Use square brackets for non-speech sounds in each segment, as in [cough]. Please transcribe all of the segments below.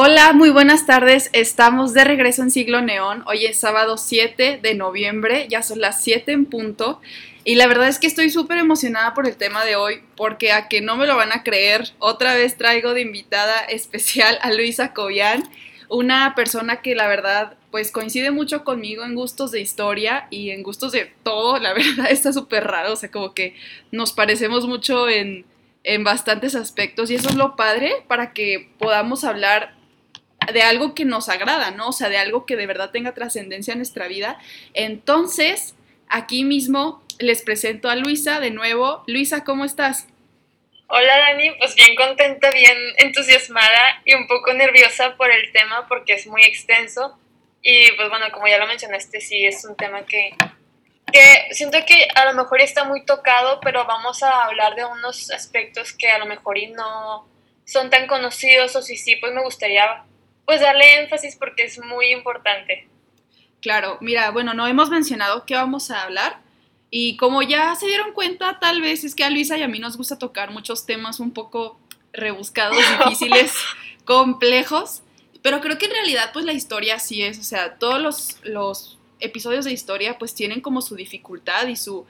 Hola, muy buenas tardes. Estamos de regreso en Siglo Neón. Hoy es sábado 7 de noviembre, ya son las 7 en punto. Y la verdad es que estoy súper emocionada por el tema de hoy, porque a que no me lo van a creer, otra vez traigo de invitada especial a Luisa Cobian, una persona que la verdad pues coincide mucho conmigo en gustos de historia y en gustos de todo, la [laughs] verdad está súper raro, o sea, como que nos parecemos mucho en, en bastantes aspectos y eso es lo padre para que podamos hablar de algo que nos agrada, ¿no? O sea, de algo que de verdad tenga trascendencia en nuestra vida. Entonces, aquí mismo les presento a Luisa de nuevo. Luisa, ¿cómo estás? Hola Dani, pues bien contenta, bien entusiasmada y un poco nerviosa por el tema porque es muy extenso y pues bueno, como ya lo mencionaste, sí es un tema que, que siento que a lo mejor está muy tocado, pero vamos a hablar de unos aspectos que a lo mejor y no son tan conocidos o si sí, pues me gustaría pues darle énfasis porque es muy importante. Claro, mira, bueno, no hemos mencionado qué vamos a hablar y como ya se dieron cuenta, tal vez es que a Luisa y a mí nos gusta tocar muchos temas un poco rebuscados, [laughs] difíciles, complejos, pero creo que en realidad pues la historia sí es, o sea, todos los, los episodios de historia pues tienen como su dificultad y su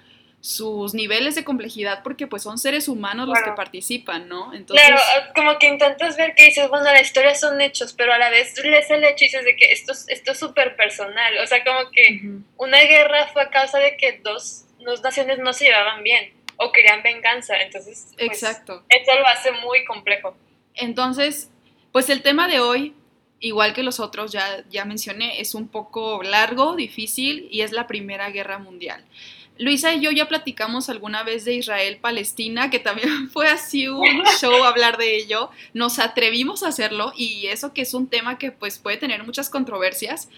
sus niveles de complejidad porque pues son seres humanos los que participan, ¿no? Entonces... Claro, como que intentas ver que dices, bueno, la historia son hechos, pero a la vez lees el hecho y dices de que esto, esto es súper personal, o sea, como que una guerra fue a causa de que dos, dos naciones no se llevaban bien o querían venganza, entonces pues, Exacto. eso lo hace muy complejo. Entonces, pues el tema de hoy, igual que los otros ya, ya mencioné, es un poco largo, difícil y es la Primera Guerra Mundial. Luisa y yo ya platicamos alguna vez de Israel-Palestina, que también [laughs] fue así un show hablar de ello. Nos atrevimos a hacerlo y eso que es un tema que pues puede tener muchas controversias.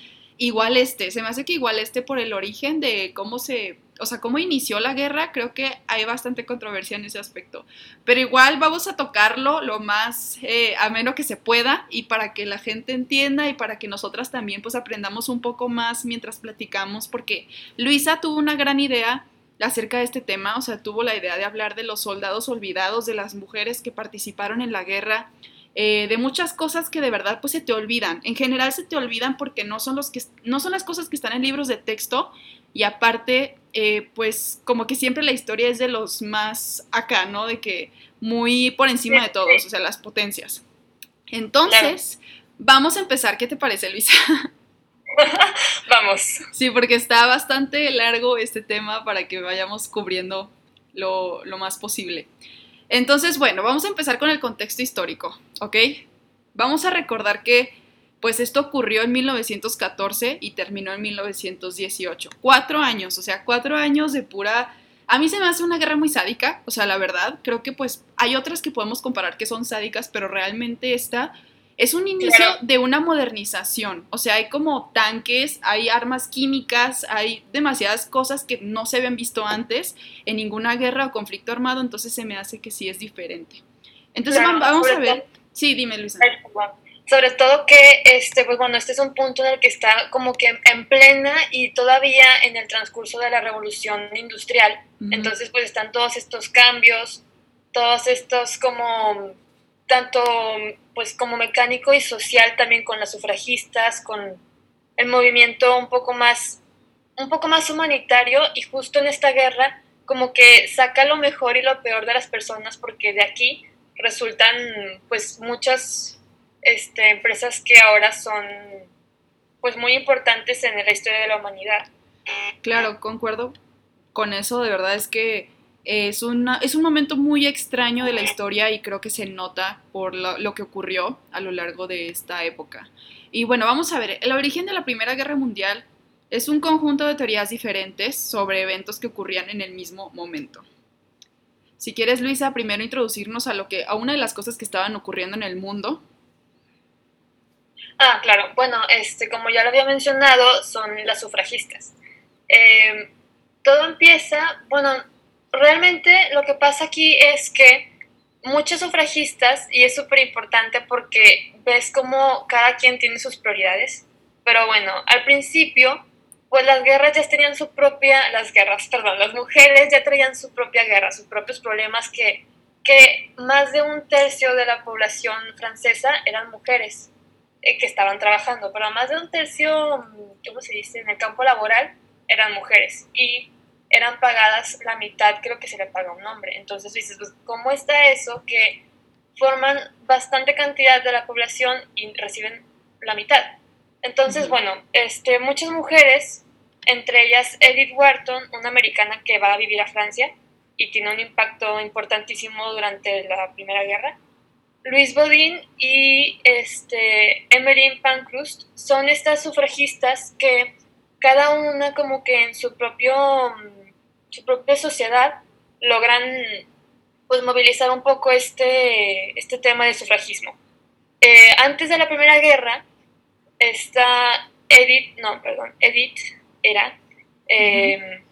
Igual este, se me hace que igual este por el origen de cómo se o sea, cómo inició la guerra, creo que hay bastante controversia en ese aspecto. Pero igual vamos a tocarlo lo más eh, ameno que se pueda y para que la gente entienda y para que nosotras también pues aprendamos un poco más mientras platicamos, porque Luisa tuvo una gran idea acerca de este tema, o sea, tuvo la idea de hablar de los soldados olvidados, de las mujeres que participaron en la guerra, eh, de muchas cosas que de verdad pues se te olvidan. En general se te olvidan porque no son, los que, no son las cosas que están en libros de texto y aparte eh, pues como que siempre la historia es de los más acá, ¿no? De que muy por encima de todos, o sea, las potencias. Entonces, vamos a empezar. ¿Qué te parece, Luisa? [laughs] vamos. Sí, porque está bastante largo este tema para que vayamos cubriendo lo, lo más posible. Entonces, bueno, vamos a empezar con el contexto histórico, ¿ok? Vamos a recordar que pues esto ocurrió en 1914 y terminó en 1918. Cuatro años, o sea, cuatro años de pura... A mí se me hace una guerra muy sádica, o sea, la verdad, creo que pues hay otras que podemos comparar que son sádicas, pero realmente esta es un inicio de una modernización, o sea, hay como tanques, hay armas químicas, hay demasiadas cosas que no se habían visto antes en ninguna guerra o conflicto armado, entonces se me hace que sí es diferente. Entonces vamos a ver. Sí, dime, Luisa. Sobre todo que este pues bueno este es un punto en el que está como que en plena y todavía en el transcurso de la revolución industrial. Entonces pues están todos estos cambios todos estos como tanto pues como mecánico y social también con las sufragistas con el movimiento un poco más un poco más humanitario y justo en esta guerra como que saca lo mejor y lo peor de las personas porque de aquí resultan pues muchas este, empresas que ahora son pues muy importantes en la historia de la humanidad. Claro, concuerdo con eso, de verdad es que es, una, es un momento muy extraño de la historia y creo que se nota por lo, lo, que ocurrió a lo largo de esta época. Y bueno, vamos a ver, el origen de la Primera Guerra Mundial es un conjunto de teorías diferentes sobre eventos que ocurrían en el mismo momento. Si quieres, Luisa, primero introducirnos a lo que a una de las cosas que estaban ocurriendo en el mundo Ah, claro. Bueno, este, como ya lo había mencionado, son las sufragistas. Em, todo empieza, bueno, realmente lo que pasa aquí es que muchos sufragistas, y es súper importante porque ves cómo cada quien tiene sus prioridades, pero bueno, al principio, pues las guerras ya tenían su propia, las guerras, perdón, las mujeres ya traían su propia guerra, sus propios problemas que, que más de un tercio de la población francesa eran mujeres. eh, que estaban trabajando, pero más de un tercio, ¿cómo se dice?, en el campo laboral eran mujeres y eran pagadas la mitad, creo que se le paga a un hombre. Entonces dices, pues, ¿cómo está eso que forman bastante cantidad de la población y reciben la mitad? Entonces, bueno, este, muchas mujeres, entre ellas Edith Wharton, una americana que va a vivir a Francia y tiene un impacto importantísimo durante la Primera Guerra, Luis Bodin y este, Emmeline Pankhurst son estas sufragistas que cada una como que en su propio su propia sociedad logran pues movilizar un poco este, este tema del sufragismo. Eh, antes de la Primera Guerra, está Edith, no, perdón, Edith era, eh,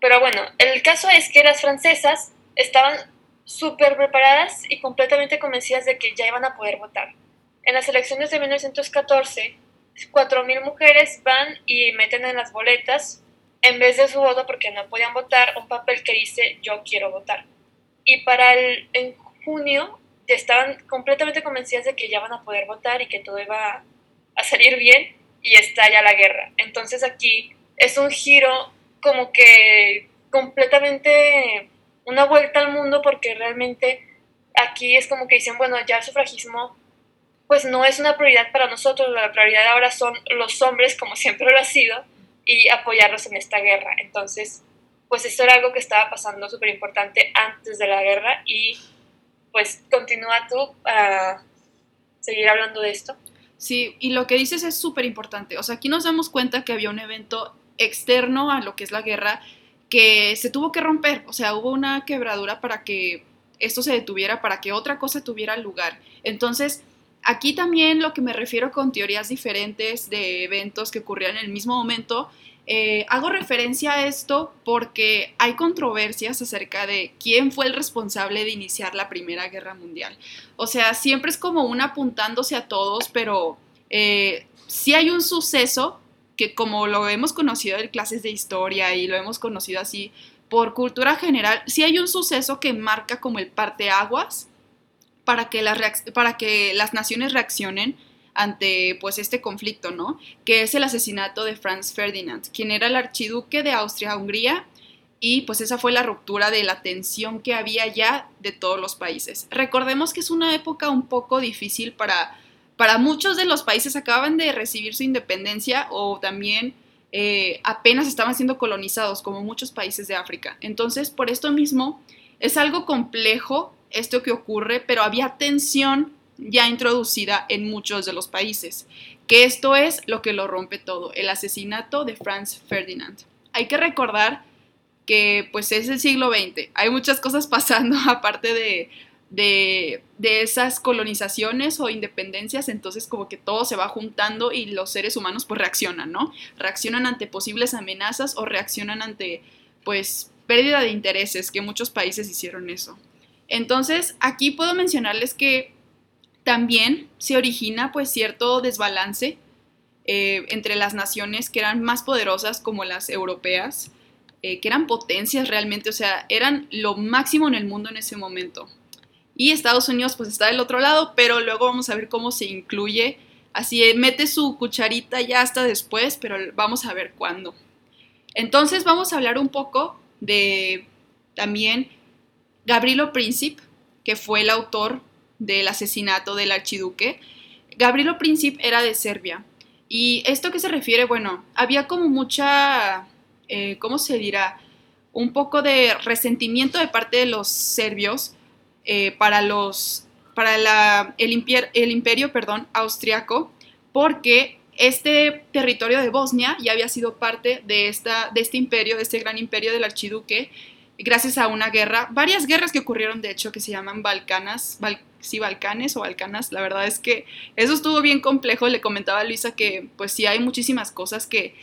pero bueno, el caso es que las francesas estaban súper preparadas y completamente convencidas de que ya iban a poder votar. En las elecciones de 1914, 4.000 mujeres van y meten en las boletas, en vez de su voto, porque no podían votar, un papel que dice yo quiero votar. Y para el, en junio estaban completamente convencidas de que ya van a poder votar y que todo iba a salir bien y estalla la guerra. Entonces aquí es un giro como que completamente una vuelta al mundo porque realmente aquí es como que dicen, bueno, ya el sufragismo pues no es una prioridad para nosotros, la prioridad ahora son los hombres, como [laughs] siempre lo ha sido, y apoyarlos en esta guerra. Entonces, pues esto era algo que estaba pasando súper importante antes de la guerra y pues continúa tú a seguir hablando de esto. Sí, y lo que dices es súper importante. O sea, aquí nos damos cuenta que había un evento externo a lo que es la guerra que se tuvo que romper, o sea, hubo una quebradura para que esto se detuviera, para que otra cosa tuviera lugar. Entonces, aquí también lo que me refiero con teorías diferentes de eventos que ocurrían en el mismo momento, eh, hago referencia a esto porque hay controversias acerca de quién fue el responsable de iniciar la Primera Guerra Mundial. O sea, siempre es como un apuntándose a todos, pero eh, si hay un suceso que como lo hemos conocido en clases de historia y lo hemos conocido así por cultura general, si hay un suceso que marca como el parteaguas para que las, para que las naciones reaccionen ante pues este conflicto, ¿no? Que es el asesinato de Franz Ferdinand, quien era el archiduque de Austria-Hungría y pues esa fue la ruptura de la tensión que había ya de todos los países. Recordemos que es una época un poco difícil para para muchos de los países acaban de recibir su independencia o también eh, apenas estaban siendo colonizados, como muchos países de África. Entonces, por esto mismo, es algo complejo esto que ocurre, pero había tensión ya introducida en muchos de los países, que esto es lo que lo rompe todo, el asesinato de Franz Ferdinand. Hay que recordar que pues es el siglo XX, hay muchas cosas pasando [laughs] aparte de de, esas colonizaciones o independencias, entonces como que todo se va juntando y los seres humanos pues reaccionan, ¿no? Reaccionan ante posibles amenazas o reaccionan ante pues pérdida de intereses, que muchos países hicieron eso. Entonces aquí puedo mencionarles que también se origina pues cierto desbalance eh, entre las naciones que eran más poderosas como las europeas, eh, que eran potencias realmente, o sea, eran lo máximo en el mundo en ese momento y Estados Unidos pues está del otro lado, pero luego vamos a ver cómo se incluye. Así eh, mete su cucharita ya hasta después, pero vamos a ver cuándo. Entonces vamos a hablar un poco de también Gabrielo Príncipe, que fue el autor del asesinato del archiduque. Gabrielo Príncipe era de Serbia. ¿Y esto qué se refiere? Bueno, había como mucha, eh, ¿cómo se dirá? Un poco de resentimiento de parte de los serbios eh, para, los, para el, imperio perdón, austriaco, porque este territorio de Bosnia ya había sido parte de, esta, de este imperio, de este gran imperio del archiduque, gracias a una guerra, varias guerras que ocurrieron de hecho que se llaman Balcanas, sí, Balcanes o Balcanas, la verdad es que eso estuvo bien complejo, le comentaba a Luisa que pues sí hay muchísimas cosas que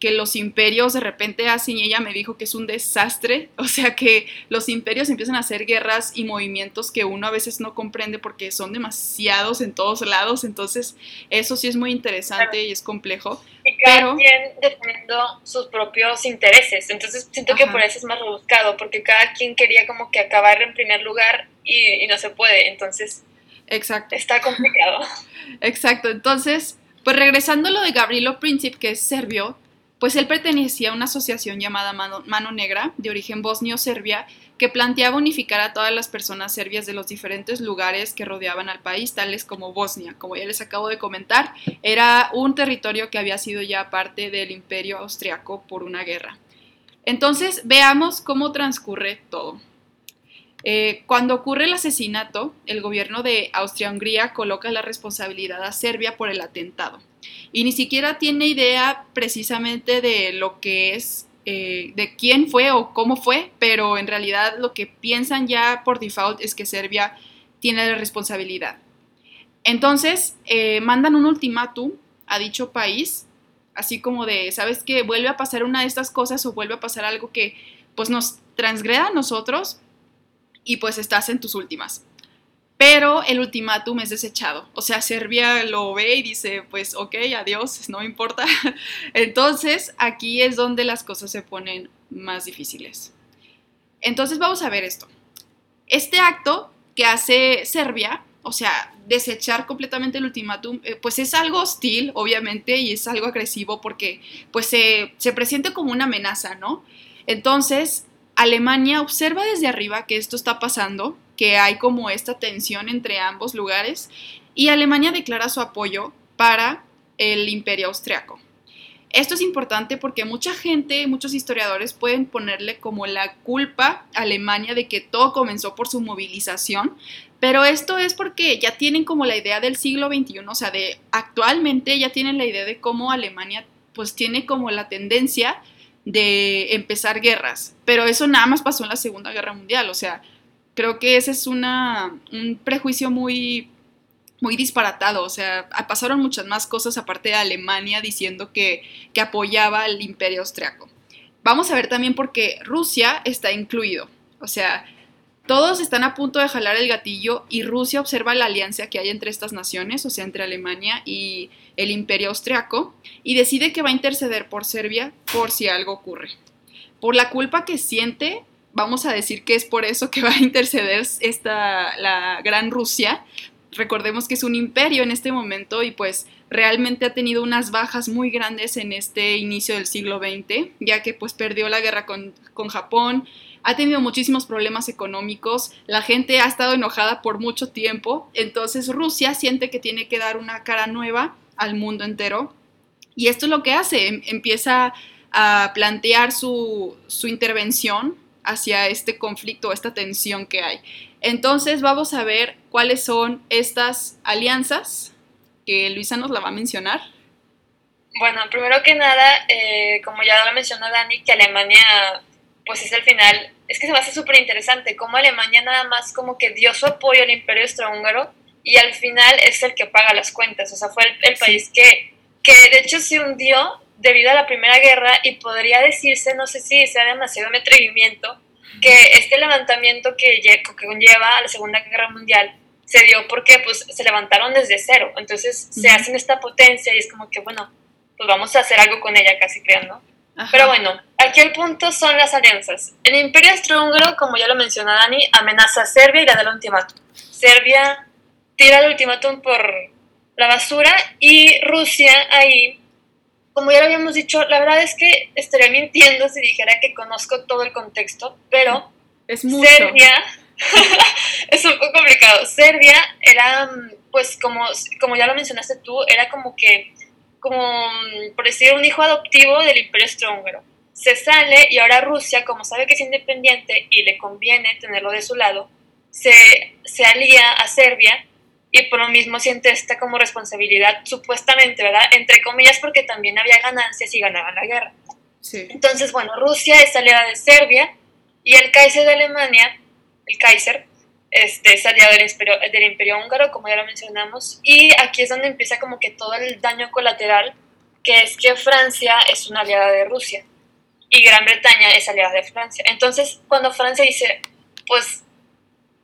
que los imperios de repente hacen y ella me dijo que es un desastre, [laughs] o sea que los imperios empiezan a hacer guerras y movimientos que uno a veces no comprende porque son demasiados en todos lados, entonces eso sí es muy interesante y es complejo. Y cada quien defendiendo sus propios intereses, entonces siento que por eso es más rebuscado, porque cada quien quería como que acabar en primer lugar y, y no se puede, entonces Exacto. Está complicado. [laughs] Exacto. Entonces, pues regresando a lo de Gavrilo Princip, que es serbio, pues él pertenecía a una asociación llamada Mano, Negra, de origen bosnio-serbia, que planteaba unificar a todas las personas serbias de los diferentes lugares que rodeaban al país, tales como Bosnia. Como ya les acabo de comentar, era un territorio que había sido ya parte del imperio austriaco por una guerra. Entonces, veamos cómo transcurre todo. Eh, cuando ocurre el asesinato, el gobierno de Austria-Hungría coloca la responsabilidad a Serbia por el atentado y ni siquiera tiene idea precisamente de lo que es, eh, de quién fue o cómo fue, pero en realidad lo que piensan ya por default es que Serbia tiene la responsabilidad. Entonces, eh, mandan un ultimátum a dicho país, así como de, ¿sabes qué? Vuelve a pasar una de estas cosas o vuelve a pasar algo que pues nos transgreda a nosotros y pues estás en tus últimas pero el ultimátum es desechado. O sea, Serbia lo ve y dice, pues ok, adiós, no importa. [laughs] Entonces, aquí es donde las cosas se ponen más difíciles. Entonces, vamos a ver esto. Este acto que hace Serbia, o sea, desechar completamente el ultimátum, eh, pues es algo hostil, obviamente, y es algo agresivo porque pues se, se presiente como una amenaza, ¿no? Entonces, Alemania observa desde arriba que esto está pasando que hay como esta tensión entre ambos lugares y Alemania declara su apoyo para el imperio austriaco. Esto es importante porque mucha gente, muchos historiadores pueden ponerle como la culpa a Alemania de que todo comenzó por su movilización, pero esto es porque ya tienen como la idea del siglo XXI, o sea, de actualmente ya tienen la idea de cómo Alemania pues tiene como la tendencia de empezar guerras, pero eso nada más pasó en la Segunda Guerra Mundial, o sea, creo que ese es un prejuicio muy, muy disparatado. O sea, pasaron muchas más cosas aparte de Alemania diciendo que, que apoyaba al imperio austriaco. Vamos a ver también por qué Rusia está incluido. O sea, todos están a punto de jalar el gatillo y Rusia observa la alianza que hay entre estas naciones, o sea, entre Alemania y el imperio austriaco, y decide que va a interceder por Serbia por si algo ocurre. Por la culpa que siente vamos a decir que es por eso que va a interceder esta, la Gran Rusia. Recordemos que es un imperio en este momento y pues realmente ha tenido unas bajas muy grandes en este inicio del siglo XX, ya que pues perdió la guerra con, con Japón, ha tenido muchísimos problemas económicos, la gente ha estado enojada por mucho tiempo, entonces Rusia siente que tiene que dar una cara nueva al mundo entero y esto es lo que hace, em, empieza a plantear su, su intervención hacia este conflicto, esta tensión que hay. Entonces vamos a ver cuáles son estas alianzas que Luisa nos la va a mencionar. Bueno, primero que nada, eh, como ya lo mencionó Dani, que Alemania, pues es el final, es que se va a hacer súper interesante, como Alemania nada más como que dio su apoyo al imperio austrohúngaro y al final es el que paga las cuentas, o sea, fue el, país que, que de hecho se hundió debido a la Primera Guerra y podría decirse, no sé si sea demasiado mi atrevimiento, que este levantamiento que, que conlleva a la Segunda Guerra Mundial se dio porque pues se levantaron desde cero, entonces se hacen esta potencia y es como que bueno, pues vamos a hacer algo con ella casi creo, ¿no? Pero bueno, aquí el punto son las alianzas. El Imperio Austrohúngaro, como ya lo mencionó Dani, amenaza a Serbia y le da el ultimátum. Serbia tira el ultimátum por la basura y Rusia ahí como ya lo habíamos dicho, la verdad es que estaría mintiendo si dijera que conozco todo el contexto, pero es mucho. Serbia [laughs] es un poco complicado. Serbia era, pues como, como ya lo mencionaste tú, era como que, como por decir, un hijo adoptivo del Imperio Austrohúngaro. Se sale y ahora Rusia, como sabe que es independiente y le conviene tenerlo de su lado, se, se alía a Serbia y por lo mismo siente esta como responsabilidad, supuestamente, ¿verdad? Entre comillas, porque también había ganancias y ganaban la guerra. Sí. Entonces, bueno, Rusia es aliada de Serbia y el Kaiser de Alemania, el Kaiser, este, es aliado del imperio, del imperio húngaro, como ya lo mencionamos, y aquí es donde empieza como que todo el daño colateral, que es que Francia es una aliada de Rusia y Gran Bretaña es aliada de Francia. Entonces, cuando Francia dice, pues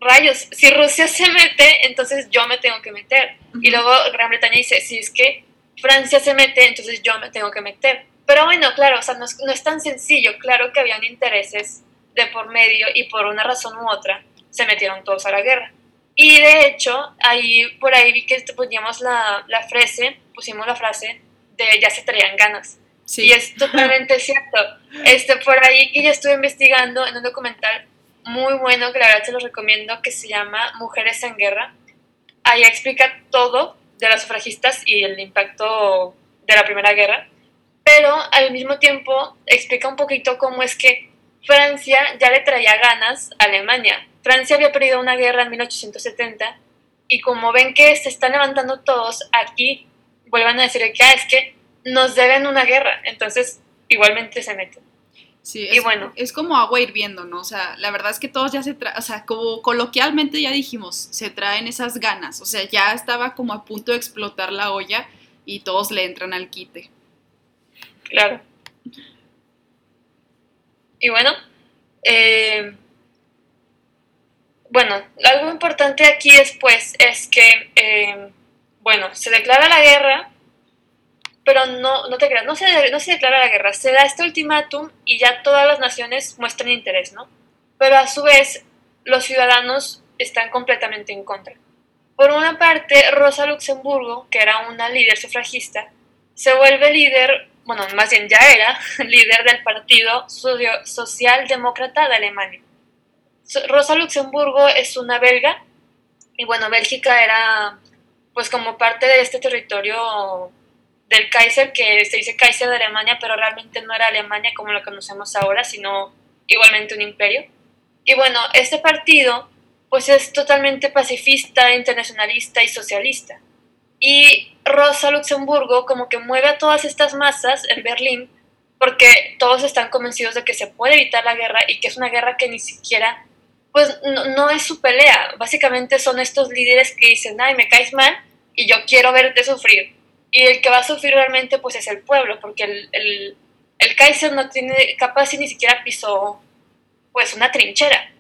rayos, si Rusia se mete, entonces yo me tengo que meter. Y luego Gran Bretaña dice, si es que Francia se mete, entonces yo me tengo que meter. Pero bueno, claro, o sea, no es, no es tan sencillo. Claro que habían intereses de por medio y por una razón u otra se metieron todos a la guerra. Y de hecho, ahí por ahí vi que poníamos la, la frase, pusimos la frase de ya se traían ganas. Sí. Y es totalmente [laughs] cierto. Este, por ahí que ya estuve investigando en un documental muy bueno, que la verdad se lo recomiendo, que se llama Mujeres en Guerra. Ahí explica todo de las sufragistas y el impacto de la Primera Guerra, pero al mismo tiempo explica un poquito cómo es que Francia ya le traía ganas a Alemania. Francia había perdido una guerra en 1870 y como ven que se están levantando todos, aquí vuelvan a decir que ah, es que nos deben una guerra, entonces igualmente se meten. Sí, es, y bueno. es como agua hirviendo, ¿no? O sea, la verdad es que todos ya se traen, o sea, como coloquialmente ya dijimos, se traen esas ganas, o sea, ya estaba como a punto de explotar la olla y todos le entran al quite. Claro. Y bueno, eh, bueno, algo importante aquí después es que, eh, bueno, se declara la guerra pero no, no te creas, no se, no se declara la guerra, se da este ultimátum y ya todas las naciones muestran interés, ¿no? Pero a su vez, los ciudadanos están completamente en contra. Por una parte, Rosa Luxemburgo, que era una líder sufragista, se vuelve líder, bueno, más bien ya era [laughs] líder del Partido Socialdemócrata de Alemania. Rosa Luxemburgo es una belga, y bueno, Bélgica era pues como parte de este territorio del Kaiser, que se dice Kaiser de Alemania, pero realmente no era Alemania como lo conocemos ahora, sino igualmente un imperio. Y bueno, este partido pues es totalmente pacifista, internacionalista y socialista. Y Rosa Luxemburgo como que mueve a todas estas masas en Berlín porque todos están convencidos de que se puede evitar la guerra y que es una guerra que ni siquiera, pues no, no es su pelea. Básicamente son estos líderes que dicen, ay, me caes mal y yo quiero verte sufrir y el que va a sufrir realmente pues es el pueblo, porque el, el, Kaiser no tiene, capaz ni siquiera pisó pues una trinchera.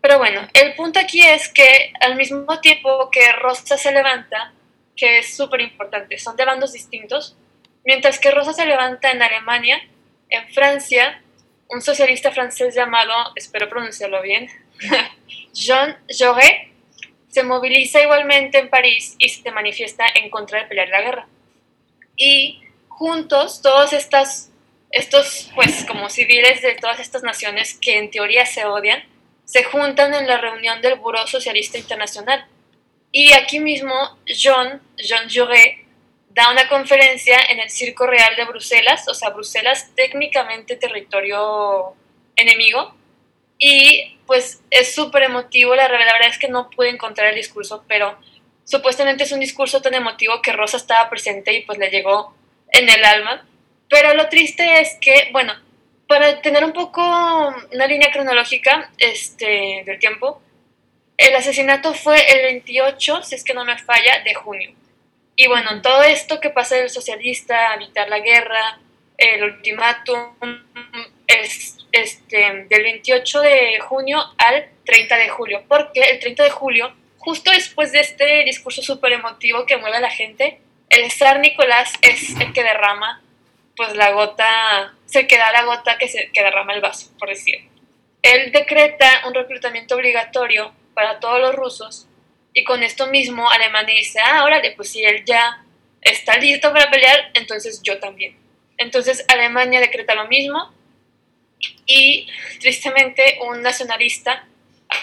Pero bueno, el punto aquí es que al mismo tiempo que Rosa se levanta, que es súper importante, son de bandos distintos, mientras que Rosa se levanta en Alemania, en Francia, un socialista francés llamado, espero pronunciarlo bien, [laughs] Jean Jaurès, se moviliza igualmente en París y se manifiesta en contra de pelear la guerra. Y juntos, todos estas, estos, pues, como civiles de todas estas naciones que en teoría se odian, se juntan en la reunión del Buró Socialista Internacional. Y aquí mismo, Jean, Jean Jaurès, da una conferencia en el Circo Real de Bruselas, o sea, Bruselas técnicamente territorio enemigo, y pues es súper emotivo, la, verdad es que no pude encontrar el discurso, pero supuestamente es un discurso tan emotivo que Rosa estaba presente y pues le llegó en el alma. Pero lo triste es que, bueno, para tener un poco una línea cronológica este, del tiempo, el asesinato fue el 28, si es que no me falla, de junio. Y bueno, todo esto que pasa del socialista, evitar la guerra, el ultimátum, es este, del 28 de junio al 30 de julio, porque el 30 de julio, justo después de este discurso súper emotivo que mueve a la gente, el zar Nicolás es el que derrama, pues la gota, se queda la gota que, se, que derrama el vaso, por decir. Él decreta un reclutamiento obligatorio para todos los rusos y con esto mismo Alemania dice, ah, órale, pues si él ya está listo para pelear, entonces yo también. Entonces Alemania decreta lo mismo y tristemente un nacionalista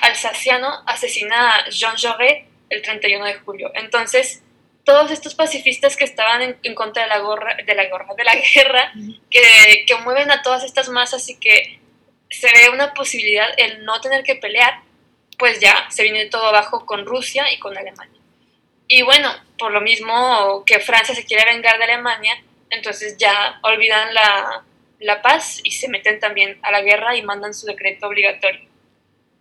alsaciano asesina a Jean Jaurès el 31 de julio. Entonces, todos estos pacifistas que estaban en, contra de la, gorra, de la gorra, de la [laughs] guerra, que, que, mueven a todas estas masas y que se ve una posibilidad el no tener que pelear, pues ya se viene todo abajo con Rusia y con Alemania. Y bueno, por lo mismo que Francia se quiere vengar de Alemania, entonces ya olvidan la, la paz y se meten también a la guerra y mandan su decreto obligatorio.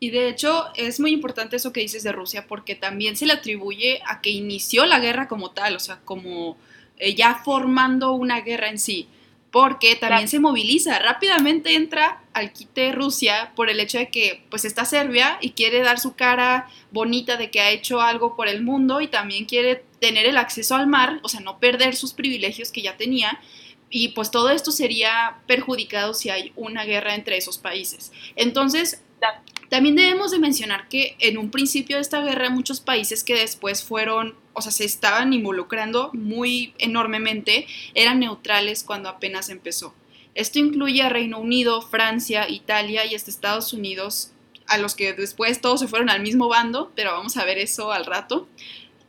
Y de hecho es muy importante eso que dices de Rusia porque también se le atribuye a que inició la guerra como tal, o sea, como eh, ya formando una guerra en sí, porque también se moviliza, rápidamente entra al quite Rusia por el hecho de que pues está Serbia y quiere dar su cara bonita de que ha hecho algo por el mundo y también quiere tener el acceso al mar, o sea, no perder sus privilegios que ya tenía y pues todo esto sería perjudicado si hay una guerra entre esos países. Entonces, También debemos de mencionar que en un principio de esta guerra muchos países que después fueron, o sea, se estaban involucrando muy enormemente, eran neutrales cuando apenas empezó. Esto incluye a Reino Unido, Francia, Italia y hasta Estados Unidos, a los que después todos se fueron al mismo bando, pero vamos a ver eso al rato.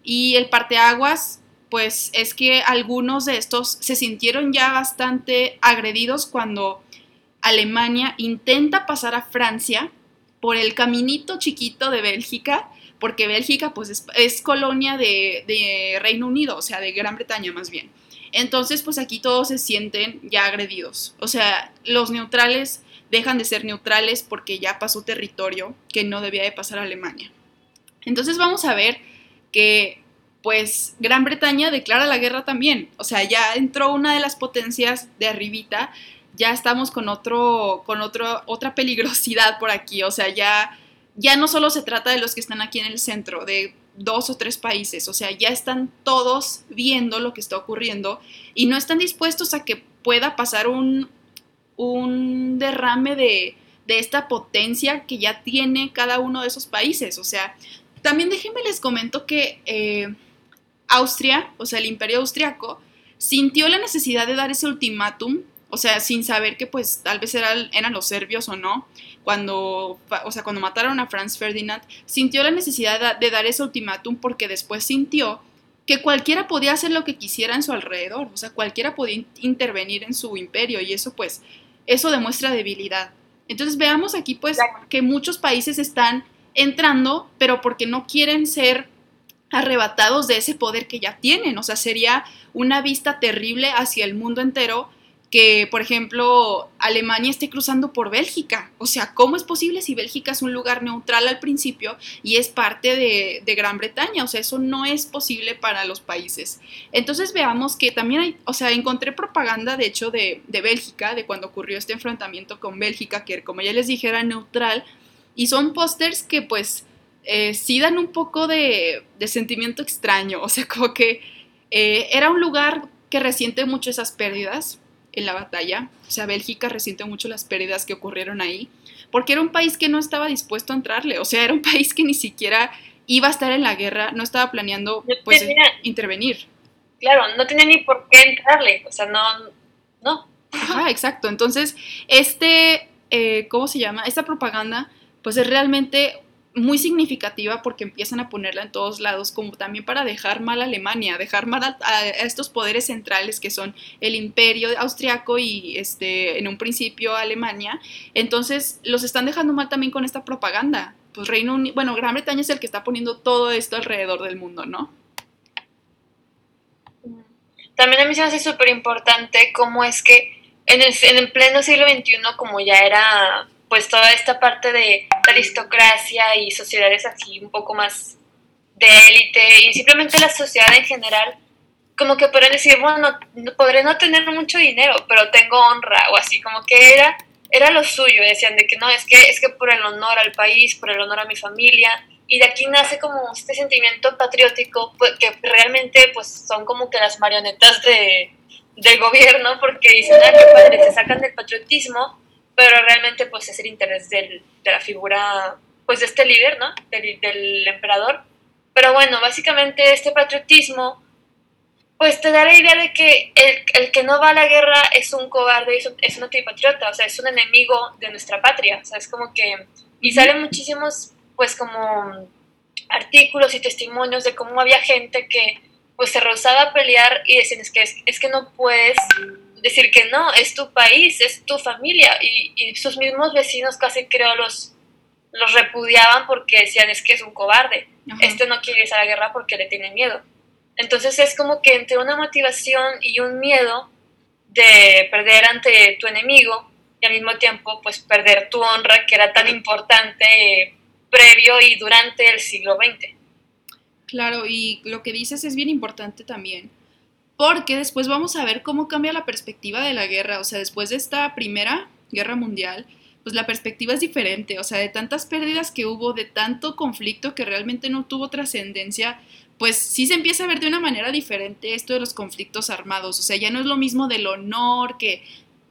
Y el parteaguas, pues es que algunos de estos se sintieron ya bastante agredidos cuando Alemania intenta pasar a Francia por el caminito chiquito de Bélgica, porque Bélgica pues es, colonia de, Reino Unido, o sea, de Gran Bretaña más bien. Entonces, pues aquí todos se sienten ya agredidos. O sea, los neutrales dejan de ser neutrales porque ya pasó territorio que no debía de pasar a Alemania. Entonces vamos a ver que pues Gran Bretaña declara la guerra también. O sea, ya entró una de las potencias de arribita, ya estamos con otro con otro otra peligrosidad por aquí, o sea, ya ya no solo se trata de los que están aquí en el centro, de dos o tres países, o sea, ya están todos viendo lo que está ocurriendo y no están dispuestos a que pueda pasar un, un derrame de, esta potencia que ya tiene cada uno de esos países. O sea, también déjenme les comento que eh, Austria, o sea, el imperio austriaco, sintió la necesidad de dar ese ultimátum, o sea, sin saber que pues tal vez eran, eran los serbios o no, cuando, o sea, cuando mataron a Franz Ferdinand, sintió la necesidad de, de dar ese ultimátum porque después sintió que cualquiera podía hacer lo que quisiera en su alrededor, o sea, cualquiera podía intervenir en su imperio y eso pues eso demuestra debilidad. Entonces veamos aquí pues que muchos países están entrando, pero porque no quieren ser arrebatados de ese poder que ya tienen. O sea, sería una vista terrible hacia el mundo entero que, por ejemplo, Alemania esté cruzando por Bélgica. O sea, ¿cómo es posible si Bélgica es un lugar neutral al principio y es parte de, Gran Bretaña? O sea, eso no es posible para los países. Entonces veamos que también hay, o sea, encontré propaganda, de hecho, de, Bélgica, de cuando ocurrió este enfrentamiento con Bélgica, que como ya les dije era neutral, y son pósters que pues eh, sí dan un poco de, sentimiento extraño, o sea, como que eh, era un lugar que resiente mucho esas pérdidas, en la batalla. O sea, Bélgica resiente mucho las pérdidas que ocurrieron ahí, porque era un país que no estaba dispuesto a entrarle, o sea, era un país que ni siquiera iba a estar en la guerra, no estaba planeando pues intervenir. Claro, no tenía ni por qué entrarle, o sea, no, no. Ajá, exacto. Entonces, este, eh, ¿cómo se llama? Esta propaganda, pues es realmente muy significativa porque empiezan a ponerla en todos lados, como también para dejar mal a Alemania, dejar mal a, estos poderes centrales que son el imperio austriaco y este, en un principio Alemania. Entonces los están dejando mal también con esta propaganda. Pues Reino Unido, bueno, Gran Bretaña es el que está poniendo todo esto alrededor del mundo, ¿no? También a mí se me hace súper importante cómo es que en el, en el pleno siglo XXI, como ya era pues toda esta parte de aristocracia y sociedades así un poco más de élite y simplemente la sociedad en general, como que pueden decir, bueno, podré no tener mucho dinero, pero tengo honra o así, como que era, era lo suyo, decían de que no, es que, es que por el honor al país, por el honor a mi familia, y de aquí nace como este sentimiento patriótico pues, que realmente pues son como que las marionetas de, del gobierno porque dicen, ah, qué padre, se sacan del patriotismo pero realmente pues es el interés del, de la figura, pues de este líder, ¿no? Del, del, emperador. Pero bueno, básicamente este patriotismo, pues te da la idea de que el, el que no va a la guerra es un cobarde, es un, es un antipatriota, o sea, es un enemigo de nuestra patria, o sea, es como que... Y salen muchísimos, pues como artículos y testimonios de cómo había gente que pues se rehusaba a pelear y decían es que, es, es que no puedes decir que no, es tu país, es tu familia. Y, sus mismos vecinos casi creo los, los repudiaban porque decían es que es un cobarde. Este no quiere ir a la guerra porque le tiene miedo. Entonces es como que entre una motivación y un miedo de perder ante tu enemigo y al mismo tiempo pues perder tu honra que era tan importante previo y durante el siglo XX. Claro, y lo que dices es bien importante también porque después vamos a ver cómo cambia la perspectiva de la guerra, o sea, después de esta primera guerra mundial, pues la perspectiva es diferente, o sea, de tantas pérdidas que hubo, de tanto conflicto que realmente no tuvo trascendencia, pues sí se empieza a ver de una manera diferente esto de los conflictos armados, o sea, ya no es lo mismo del honor que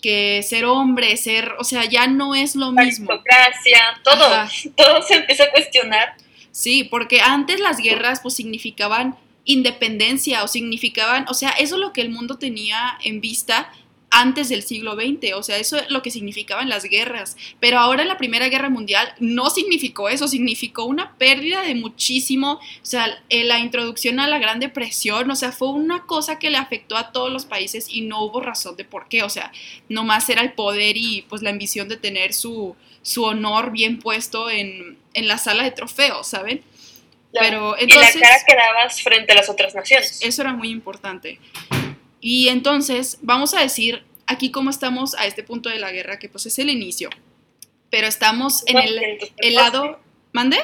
que ser hombre, ser, o sea, ya no es lo mismo. Aristocracia, todo, [laughs] todo se empieza a cuestionar. Sí, porque antes las guerras pues significaban independencia o significaban, o sea, eso es lo que el mundo tenía en vista antes del siglo XX, o sea, eso es lo que significaban las guerras, pero ahora la Primera Guerra Mundial no significó eso, significó una pérdida de muchísimo, o sea, eh, la introducción a la Gran Depresión, o sea, fue una cosa que le afectó a todos los países y no hubo razón de por qué, o sea, nomás era el poder y pues la ambición de tener su, su honor bien puesto en, en la sala de trofeos, ¿saben? Pero entonces, y la cara que dabas frente a las otras naciones. Eso era muy importante. Y entonces, vamos a decir aquí cómo estamos a este punto de la guerra, que pues es el inicio. Pero estamos en el, lado... ¿Mande?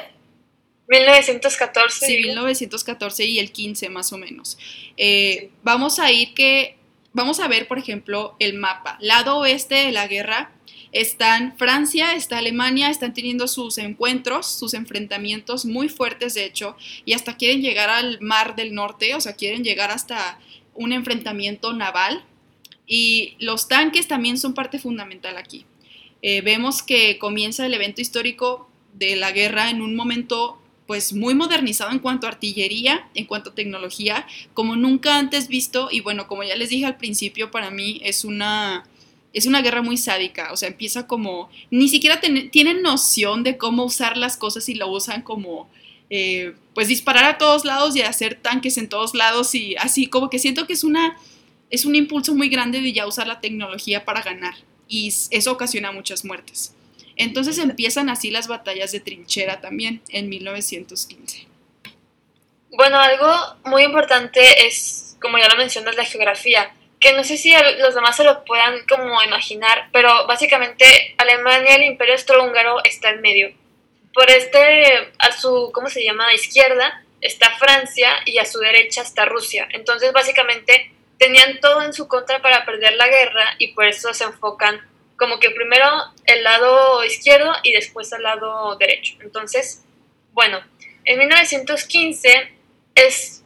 1914. Sí, 1914 y el 15 más o menos. Eh, vamos a ir que... Vamos a ver, por ejemplo, el mapa. Lado oeste de la guerra están Francia, está Alemania, están teniendo sus encuentros, sus enfrentamientos muy fuertes, de hecho, y hasta quieren llegar al Mar del Norte, o sea, quieren llegar hasta un enfrentamiento naval y los tanques también son parte fundamental aquí. Eh, vemos que comienza el evento histórico de la guerra en un momento pues muy modernizado en cuanto a artillería, en cuanto a tecnología, como nunca antes visto y bueno, como ya les dije al principio, para mí es una es una guerra muy sádica, o sea, empieza como, ni siquiera tienen noción de cómo usar las cosas y lo usan como eh, pues disparar a todos lados y hacer tanques en todos lados y así, como que siento que es una, es un impulso muy grande de ya usar la tecnología para ganar y eso ocasiona muchas muertes. Entonces empiezan así las batallas de trinchera también en 1915. Bueno, algo muy importante es, como ya lo mencionas, la geografía, que no sé si los demás se lo puedan como imaginar, pero básicamente Alemania, el imperio austrohúngaro, está en medio por este, a su, ¿cómo se llama? izquierda está Francia y a su derecha está Rusia. Entonces, básicamente, tenían todo en su contra para perder la guerra y por eso se enfocan como que primero el lado izquierdo y después el lado derecho. Entonces, bueno, en 1915 es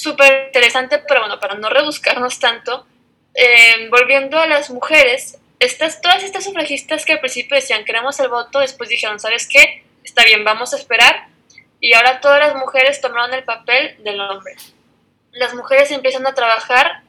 súper interesante, pero bueno, para no rebuscarnos tanto, eh, volviendo a las mujeres, estas, todas estas sufragistas que al principio decían queremos el voto, después dijeron, ¿sabes qué? Está bien, vamos a esperar. Y ahora todas las mujeres tomaron el papel del hombre. Las mujeres empiezan a trabajar,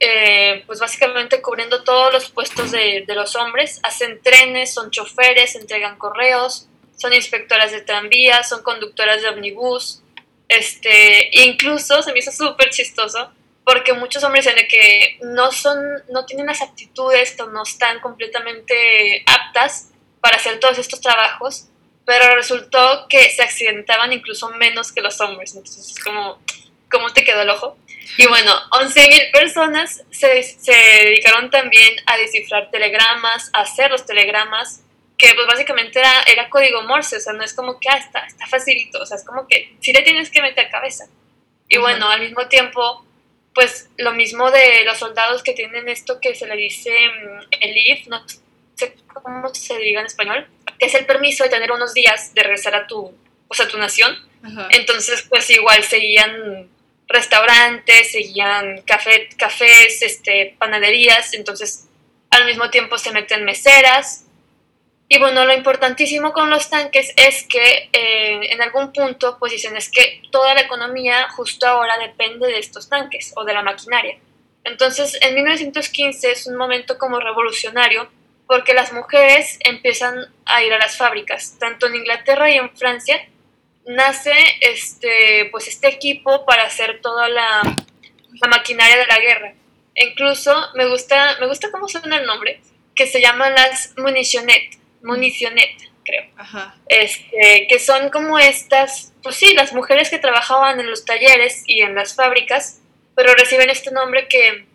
eh, pues básicamente cubriendo todos los puestos de, de los hombres. Hacen trenes, son choferes, entregan correos, son inspectoras de tranvías, son conductoras de omnibus. Este, incluso se me hizo súper chistoso porque muchos hombres dicen que no son, no tienen las aptitudes o no están completamente aptas para hacer todos estos trabajos, pero resultó que se accidentaban incluso menos que los hombres, entonces es como, ¿cómo te quedó el ojo? Y bueno, 11.000 personas se, se, dedicaron también a descifrar telegramas, a hacer los telegramas, que pues básicamente era, era código Morse, o sea, no es como que, ah, está, está facilito, o sea, es como que sí le tienes que meter cabeza. Y bueno, al mismo tiempo pues lo mismo de los soldados que tienen esto que se le dice mm, el IF, no sé cómo se diga en español, que es el permiso de tener unos días de regresar a tu, o sea, tu nación. Entonces, pues igual seguían restaurantes, seguían café, cafés, este, panaderías, entonces al mismo tiempo se meten meseras, y bueno, lo importantísimo con los tanques es que eh, en algún punto pues dicen es que toda la economía justo ahora depende de estos tanques o de la maquinaria. Entonces, en 1915 es un momento como revolucionario porque las mujeres empiezan a ir a las fábricas, tanto en Inglaterra y en Francia nace este pues este equipo para hacer toda la, maquinaria de la guerra. E incluso me gusta me gusta cómo suena el nombre, que se llaman las munitionettes municionet, creo. Este, que son como estas, pues sí, las mujeres que trabajaban en los talleres y en las fábricas, pero reciben este nombre que,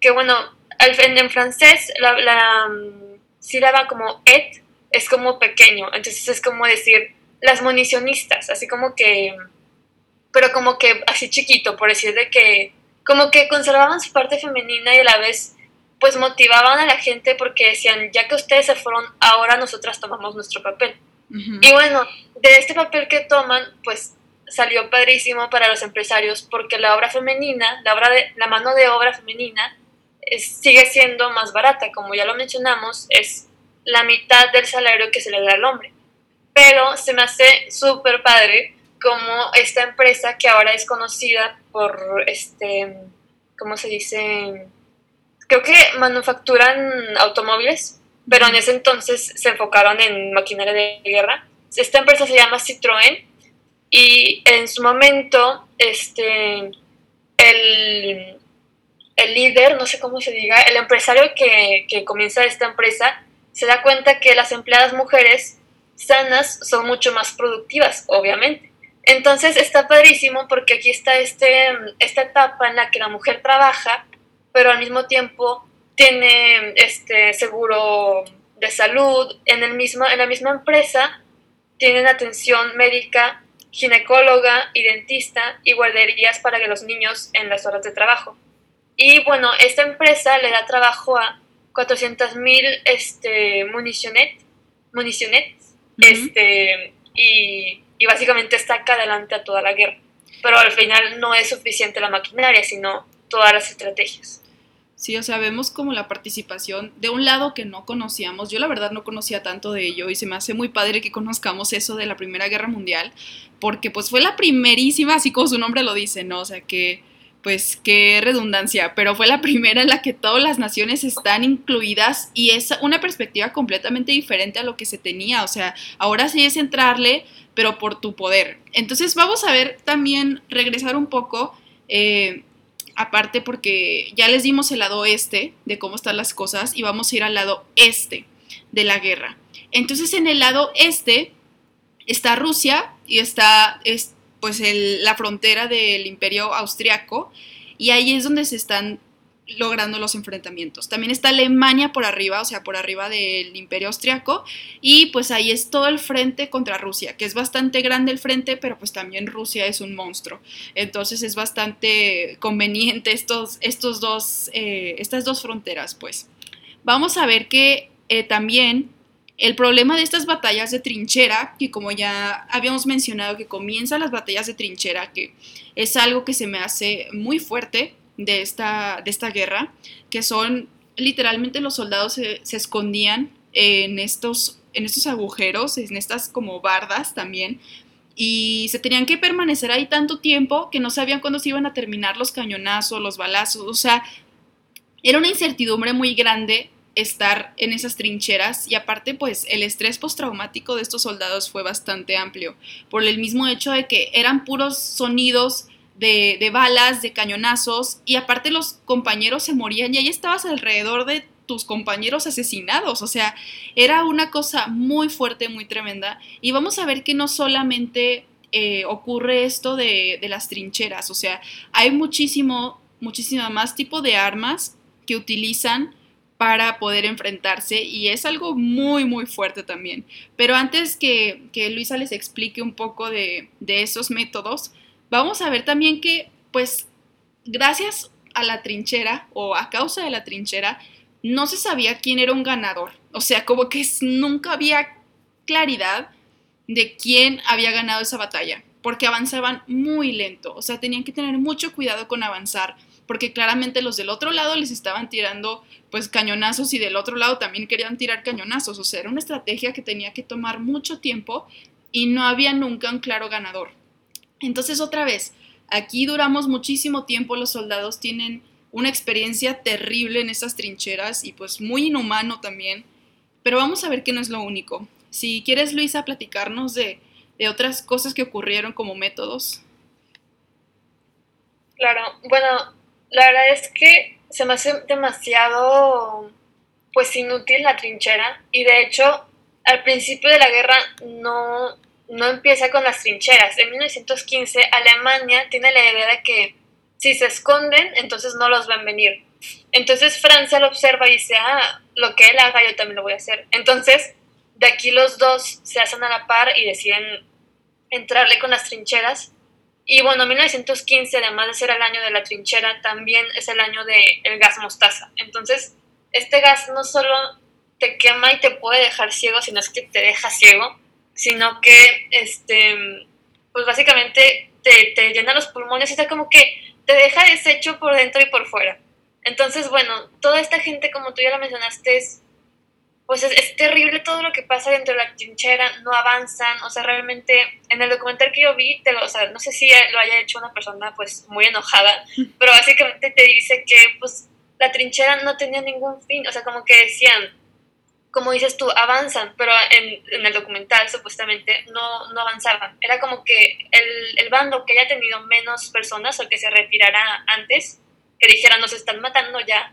que bueno, en, en francés la, la mm, sílaba como et es como pequeño, entonces es como decir las municionistas, así como que, pero como que así chiquito, por decir de que, como que conservaban su parte femenina y a la vez pues motivaban a la gente porque decían, ya que ustedes se fueron, ahora nosotras tomamos nuestro papel. Y bueno, de este papel que toman, pues salió padrísimo para los empresarios porque la obra femenina, la, obra de, la mano de obra femenina, sigue siendo más barata, como ya lo mencionamos, es la mitad del salario que se le da al hombre. Pero se me hace súper padre como esta empresa que ahora es conocida por, este, ¿cómo se dice? Creo que manufacturan automóviles, pero en ese entonces se enfocaron en maquinaria de guerra. Esta empresa se llama Citroën y en su momento, este, el, el líder, no sé cómo se diga, el empresario que, que comienza esta empresa, se da cuenta que las empleadas mujeres sanas son mucho más productivas, obviamente. Entonces está padrísimo porque aquí está este, esta etapa en la que la mujer trabaja, pero al mismo tiempo tiene este seguro de salud en, el mismo, en la misma empresa, tienen atención médica, ginecóloga y dentista y guarderías para que los niños en las horas de trabajo. Y bueno, esta empresa le da trabajo a 400 mil este, municionet, este, y y básicamente está acá adelante a toda la guerra. Pero al final no es suficiente la maquinaria, sino todas las estrategias. Sí, o sea, vemos como la participación de un lado que no conocíamos. Yo la verdad no conocía tanto de ello y se me hace muy padre que conozcamos eso de la Primera Guerra Mundial, porque pues fue la primerísima, así como su nombre lo dice, ¿no? O sea, que pues qué redundancia, pero fue la primera en la que todas las naciones están incluidas y es una perspectiva completamente diferente a lo que se tenía, o sea, ahora sí es entrarle pero por tu poder. Entonces vamos a ver también, regresar un poco, eh, aparte porque ya les dimos el lado este de cómo están las cosas y vamos a ir al lado este de la guerra. Entonces en el lado este está Rusia y está es, pues la frontera del imperio austriaco y ahí es donde se están logrando los enfrentamientos. También está Alemania por arriba, o sea, por arriba del imperio austriaco, y pues ahí es todo el frente contra Rusia, que es bastante grande el frente, pero pues también Rusia es un monstruo. Entonces es bastante conveniente estos, estos dos, eh, estas dos fronteras, pues. Vamos a ver que eh, también el problema de estas batallas de trinchera, que como ya habíamos mencionado, que comienzan las batallas de trinchera, que es algo que se me hace muy fuerte, de esta, de esta guerra, que son literalmente los soldados se, escondían en estos, en estos agujeros, en estas como bardas también, y se tenían que permanecer ahí tanto tiempo que no sabían cuándo se iban a terminar los cañonazos, los balazos, o sea, era una incertidumbre muy grande estar en esas trincheras y aparte pues el estrés postraumático de estos soldados fue bastante amplio por el mismo hecho de que eran puros sonidos de, balas, de cañonazos, y aparte los compañeros se morían y ahí estabas alrededor de tus compañeros asesinados. O sea, era una cosa muy fuerte, muy tremenda. Y vamos a ver que no solamente eh, ocurre esto de, de, las trincheras, o sea, hay muchísimo, muchísima más tipo de armas que utilizan para poder enfrentarse y es algo muy muy fuerte también. Pero antes que, que Luisa les explique un poco de, de esos métodos, vamos a ver también que, pues, gracias a la trinchera o a causa de la trinchera, no se sabía quién era un ganador. O sea, como que nunca había claridad de quién había ganado esa batalla, porque avanzaban muy lento. O sea, tenían que tener mucho cuidado con avanzar, porque claramente los del otro lado les estaban tirando pues cañonazos y del otro lado también querían tirar cañonazos. O sea, era una estrategia que tenía que tomar mucho tiempo y no había nunca un claro ganador. Entonces otra vez, aquí duramos muchísimo tiempo, los soldados tienen una experiencia terrible en esas trincheras y pues muy inhumano también, pero vamos a ver que no es lo único. Si quieres, Luisa, platicarnos de, de otras cosas que ocurrieron como métodos. Claro, bueno, la verdad es que se me hace demasiado pues inútil la trinchera y de hecho al principio de la guerra no no empieza con las trincheras. En 1915 Alemania tiene la idea de que si se esconden, entonces no los van a venir. Entonces Francia lo observa y dice, ah, lo que él haga yo también lo voy a hacer. Entonces, de aquí los dos se hacen a la par y deciden entrarle con las trincheras. Y bueno, 1915, además de ser el año de la trinchera, también es el año del el gas mostaza. Entonces, este gas no solo te quema y te puede dejar ciego, sino es que te deja ciego sino que, este, pues básicamente te, te llena los pulmones y está como que te deja deshecho por dentro y por fuera. Entonces, bueno, toda esta gente, como tú ya lo mencionaste, es, pues es, terrible todo lo que pasa dentro de la trinchera, no avanzan, o sea, realmente en el documental que yo vi, te lo, o sea, no sé si lo haya hecho una persona pues muy enojada, [laughs] pero básicamente te dice que pues la trinchera no tenía ningún fin, o sea, como que decían, como dices tú, avanzan, pero en, en el documental supuestamente no, no, avanzaban. Era como que el, el, bando que haya tenido menos personas o que se retirara antes, que dijera nos están matando ya,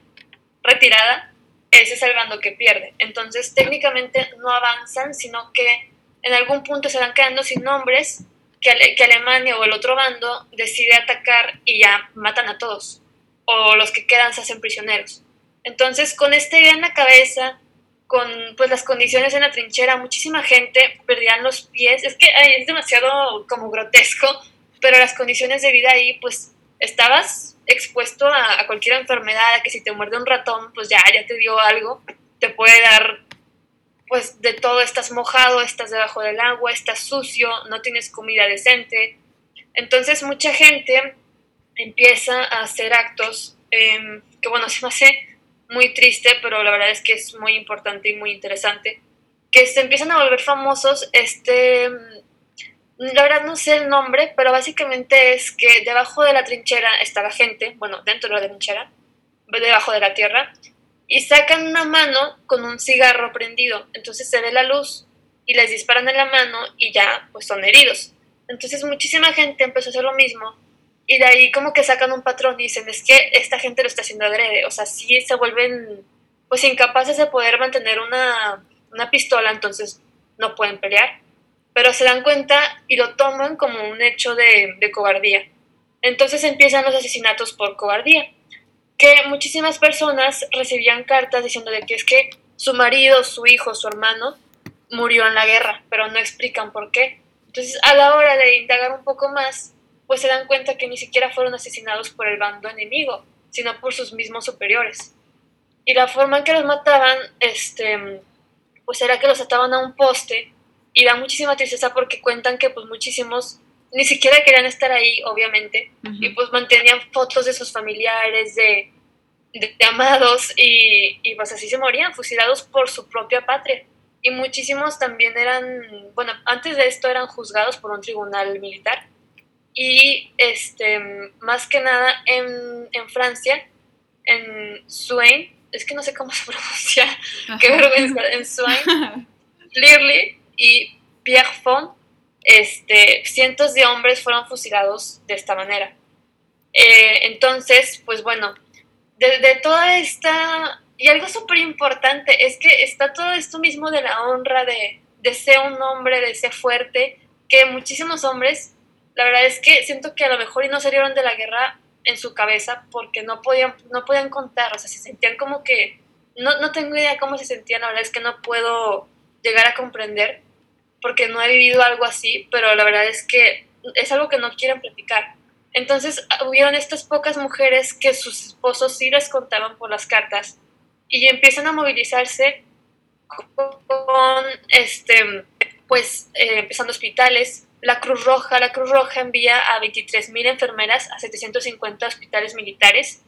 retirada, ese es el bando que pierde. Entonces técnicamente no avanzan, sino que en algún punto se van quedando sin nombres que, que Alemania o el otro bando decide atacar y ya matan a todos, o los que quedan se hacen prisioneros. Entonces con esta idea en la cabeza, con pues las condiciones en la trinchera, muchísima gente perdían los pies, es que es demasiado como grotesco, pero las condiciones de vida ahí pues estabas expuesto a, a, cualquier enfermedad, a que si te muerde un ratón pues ya, ya te dio algo, te puede dar pues de todo, estás mojado, estás debajo del agua, estás sucio, no tienes comida decente, entonces mucha gente empieza a hacer actos eh, que bueno, se me hace muy triste, pero la verdad es que es muy importante y muy interesante, que se empiezan a volver famosos, este, la verdad no sé el nombre, pero básicamente es que debajo de la trinchera está la gente, bueno, dentro de la trinchera, debajo de la tierra, y sacan una mano con un cigarro prendido, entonces se ve la luz y les disparan en la mano y ya pues son heridos. Entonces muchísima gente empezó a hacer lo mismo y de ahí como que sacan un patrón y dicen, es que esta gente lo está haciendo adrede, o sea, sí se vuelven pues incapaces de poder mantener una, una pistola, entonces no pueden pelear, pero se dan cuenta y lo toman como un hecho de, de cobardía. Entonces empiezan los asesinatos por cobardía, que muchísimas personas recibían cartas diciendo de que es que su marido, su hijo, su hermano murió en la guerra, pero no explican por qué. Entonces, a la hora de indagar un poco más, pues se dan cuenta que ni siquiera fueron asesinados por el bando enemigo, sino por sus mismos superiores. Y la forma en que los mataban, este, pues era que los ataban a un poste y da muchísima tristeza porque cuentan que pues muchísimos ni siquiera querían estar ahí, obviamente, y pues mantenían fotos de sus familiares, de, de, amados, y, y, pues así se morían, fusilados por su propia patria. Y muchísimos también eran, bueno, antes de esto eran juzgados por un tribunal militar y este, más que nada en, en Francia, en Swain, es que no sé cómo [laughs] se pronuncia, qué vergüenza, en Swain, [laughs] Lirly y Pierrefonds, este, cientos de hombres fueron fusilados de esta manera. Eh, entonces, pues bueno, de, de, toda esta... Y algo súper importante es que está todo esto mismo de la honra, de, de ser un hombre, de ser fuerte, que muchísimos hombres la verdad es que siento que a lo mejor y no salieron de la guerra en su cabeza porque no podían, no podían contar, o sea, se sentían como que, no, no tengo idea cómo se sentían, la verdad es que no puedo llegar a comprender porque no he vivido algo así, pero la verdad es que es algo que no quieren platicar. Entonces hubieron estas pocas mujeres que sus esposos sí les contaban por las cartas y empiezan a movilizarse con, este, pues, eh, empezando hospitales, la Cruz Roja, la Cruz Roja envía a 23.000 enfermeras a 750 hospitales militares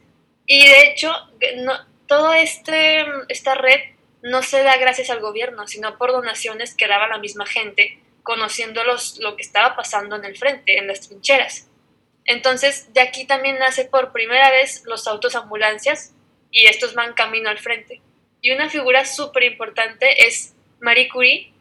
y de hecho no, toda este, esta red no se da gracias al gobierno, sino por donaciones que daba la misma gente conociendo los, lo que estaba pasando en el frente, en las trincheras. Entonces, de aquí también nace por primera vez los autos ambulancias y estos van camino al frente. Y una figura súper importante es Marie Curie,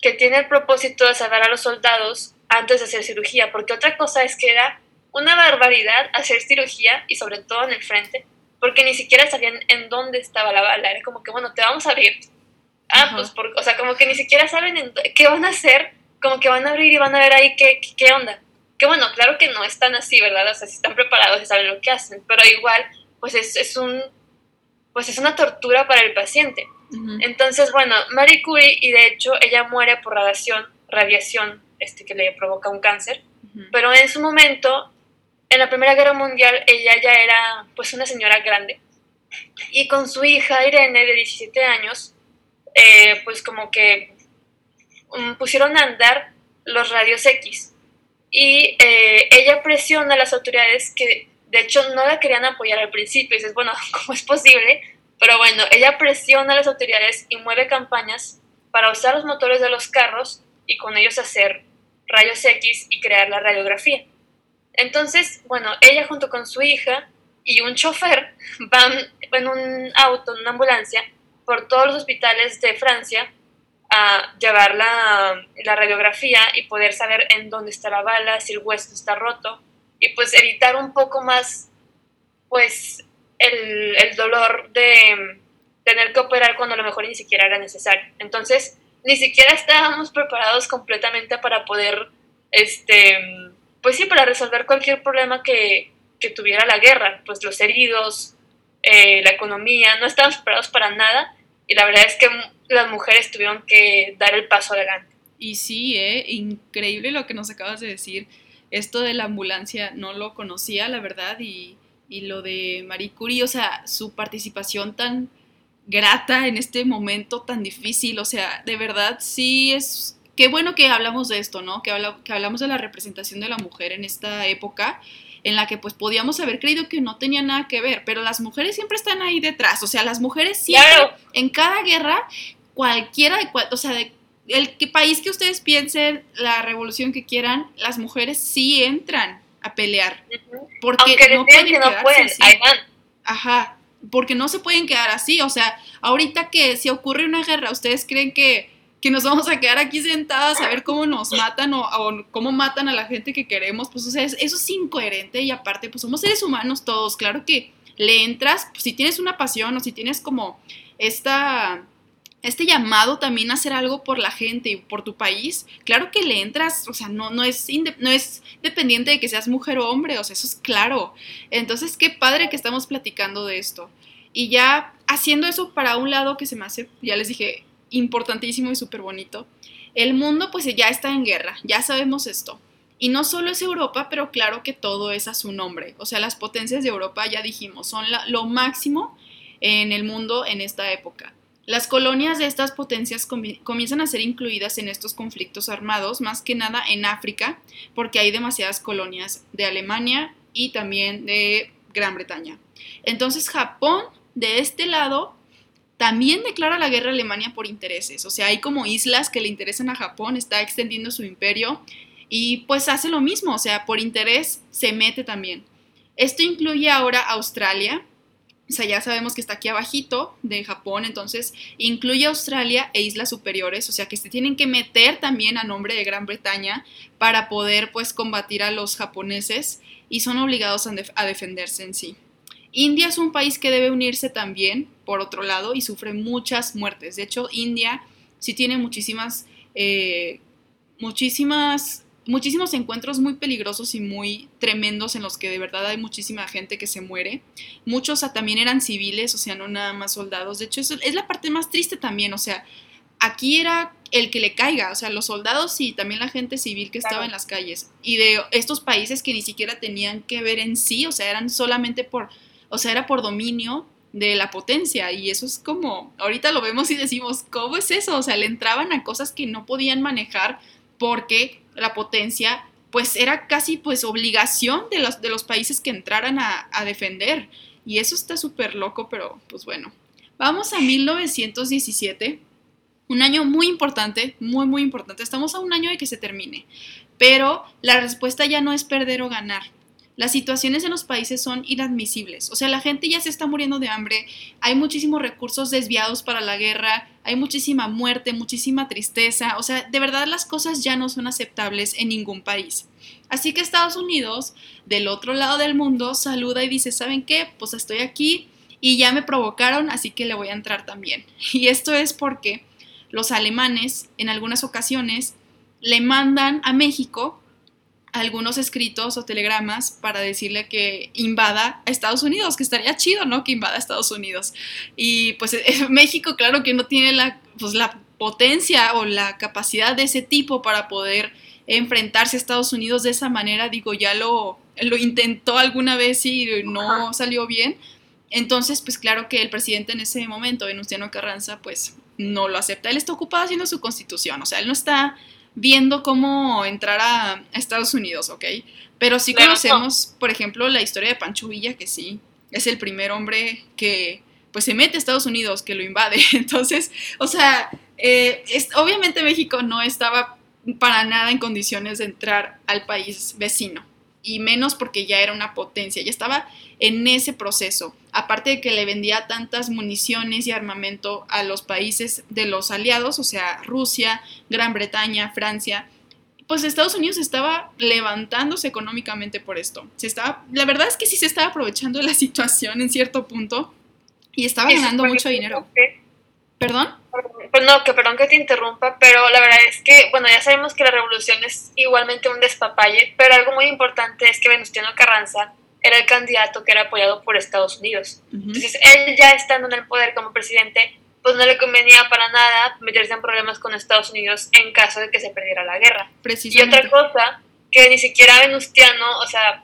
que tiene el propósito de salvar a los soldados antes de hacer cirugía, porque otra cosa es que era una barbaridad hacer cirugía y sobre todo en el frente, porque ni siquiera sabían en dónde estaba la bala, era como que, bueno, te vamos a abrir. Ah, pues, por, o sea, como que ni siquiera saben en, qué van a hacer, como que van a abrir y van a ver ahí qué, qué, onda. Que bueno, claro que no están así, ¿verdad? O sea, si están preparados y saben lo que hacen, pero igual, pues es, es un, pues es una tortura para el paciente. Entonces, bueno, Marie Curie, y de hecho ella muere por radiación, radiación este, que le provoca un cáncer, pero en su momento, en la Primera Guerra Mundial, ella ya era pues una señora grande y con su hija Irene de 17 años, eh, pues como que um, pusieron a andar los radios X y eh, ella presiona a las autoridades que De hecho, no la querían apoyar al principio. Y dices, bueno, [laughs] ¿cómo es posible? Pero bueno, ella presiona a las autoridades y mueve campañas para usar los motores de los carros y con ellos hacer rayos X y crear la radiografía. Entonces, bueno, ella junto con su hija y un chofer [laughs] van en un auto, en una ambulancia, por todos los hospitales de Francia a llevar la, radiografía y poder saber en dónde está la bala, si el hueso está roto y pues evitar un poco más pues el, el dolor de tener que operar cuando a lo mejor ni siquiera era necesario. Entonces, ni siquiera estábamos preparados completamente para poder, este, pues sí, para resolver cualquier problema que, que tuviera la guerra, pues los heridos, eh, la economía, no estábamos preparados para nada y la verdad es que las mujeres tuvieron que dar el paso adelante. Y sí, ¿eh? increíble lo que nos acabas de decir. Esto de la ambulancia no lo conocía, la verdad, y, y lo de Marie Curie, o sea, su participación tan grata en este momento tan difícil, o sea, de verdad sí es, qué bueno que hablamos de esto, ¿no? Que, que hablamos de la representación de la mujer en esta época en la que pues podíamos haber creído que no tenía nada que ver, pero las mujeres siempre están ahí detrás, o sea, las mujeres siempre, en cada guerra, cualquiera, o sea, de el país que ustedes piensen, la revolución que quieran, las mujeres sí entran a pelear. Porque no pueden, que no pueden. Ajá, porque no se pueden quedar así. O sea, ahorita que si ocurre una guerra, ¿ustedes creen que, que nos vamos a quedar aquí sentadas a ver cómo nos matan o, cómo matan a la gente que queremos? Pues, o sea, eso es incoherente y aparte, pues somos seres humanos todos. Claro que le entras, pues, si tienes una pasión o si tienes como esta este llamado también a hacer algo por la gente y por tu país, claro que le entras, o sea, no, no, es no es dependiente de que seas mujer o hombre, o sea, eso es claro. Entonces, qué padre que estamos platicando de esto. Y ya haciendo eso para un lado que se me hace, ya les dije, importantísimo y súper bonito, el mundo pues ya está en guerra, ya sabemos esto. Y no solo es Europa, pero claro que todo es a su nombre. O sea, las potencias de Europa, ya dijimos, son lo máximo en el mundo en esta época. Las colonias de estas potencias comienzan a ser incluidas en estos conflictos armados, más que nada en África, porque hay demasiadas colonias de Alemania y también de Gran Bretaña. Entonces Japón, de este lado, también declara la guerra a Alemania por intereses. O sea, hay como islas que le interesan a Japón, está extendiendo su imperio y pues hace lo mismo, o sea, por interés se mete también. Esto incluye ahora Australia, o sea, ya sabemos que está aquí abajito de Japón, entonces incluye Australia e islas superiores, o sea que se tienen que meter también a nombre de Gran Bretaña para poder pues combatir a los japoneses y son obligados a, defenderse en sí. India es un país que debe unirse también, por otro lado, y sufre muchas muertes. De hecho, India sí tiene muchísimas, eh, muchísimas muchísimos encuentros muy peligrosos y muy tremendos en los que de verdad hay muchísima gente que se muere. Muchos también eran civiles, o sea, no nada más soldados. De hecho, es la parte más triste también, o sea, aquí era el que le caiga, o sea, los soldados y también la gente civil que estaba en las calles. Y de estos países que ni siquiera tenían que ver en sí, o sea, eran solamente por, o sea, era por dominio de la potencia y eso es como, ahorita lo vemos y decimos, ¿cómo es eso? O sea, le entraban a cosas que no podían manejar porque la potencia, pues era casi pues obligación de los, de los países que entraran a, a defender. Y eso está súper loco, pero pues bueno. Vamos a 1917, un año muy importante, muy, muy importante. Estamos a un año de que se termine, pero la respuesta ya no es perder o ganar. Las situaciones en los países son inadmisibles. O sea, la gente ya se está muriendo de hambre, hay muchísimos recursos desviados para la guerra, hay muchísima muerte, muchísima tristeza. O sea, de verdad las cosas ya no son aceptables en ningún país. Así que Estados Unidos, del otro lado del mundo, saluda y dice, ¿saben qué? Pues estoy aquí y ya me provocaron, así que le voy a entrar también. Y esto es porque los alemanes en algunas ocasiones le mandan a México algunos escritos o telegramas para decirle que invada a Estados Unidos, que estaría chido, ¿no? Que invada a Estados Unidos. Y pues [laughs] eh, México, claro que no tiene la, pues, la potencia o la capacidad de ese tipo para poder enfrentarse a Estados Unidos de esa manera. Digo, ya lo, lo intentó alguna vez y no salió bien. Entonces, pues claro que el presidente en ese momento, Venustiano Carranza, pues no lo acepta. Él está ocupado haciendo su constitución, o sea, él no está viendo cómo entrar a Estados Unidos, ¿ok? Pero sí conocemos, por ejemplo, la historia de Pancho Villa, que sí, es el primer hombre que pues se mete a Estados Unidos, que lo invade. [laughs] Entonces, o sea, eh, es, obviamente México no estaba para nada en condiciones de entrar al país vecino, y menos porque ya era una potencia, ya estaba en ese proceso. Aparte de que le vendía tantas municiones y armamento a los países de los aliados, o sea, Rusia, Gran Bretaña, Francia, pues Estados Unidos estaba levantándose económicamente por esto. Se estaba, la verdad es que sí se estaba aprovechando de la [laughs] situación en cierto punto y estaba ganando mucho dinero. ¿Perdón? Pues no, que perdón que te interrumpa, pero la verdad es que, bueno, ya sabemos que la revolución es igualmente un despapalle, pero algo muy importante es que Venustiano Carranza era el candidato que era apoyado por Estados Unidos. Entonces, él ya estando en el poder como presidente, pues no le convenía para nada meterse en problemas con Estados Unidos en caso de que se perdiera la guerra. Y otra cosa, que ni siquiera Venustiano, o sea,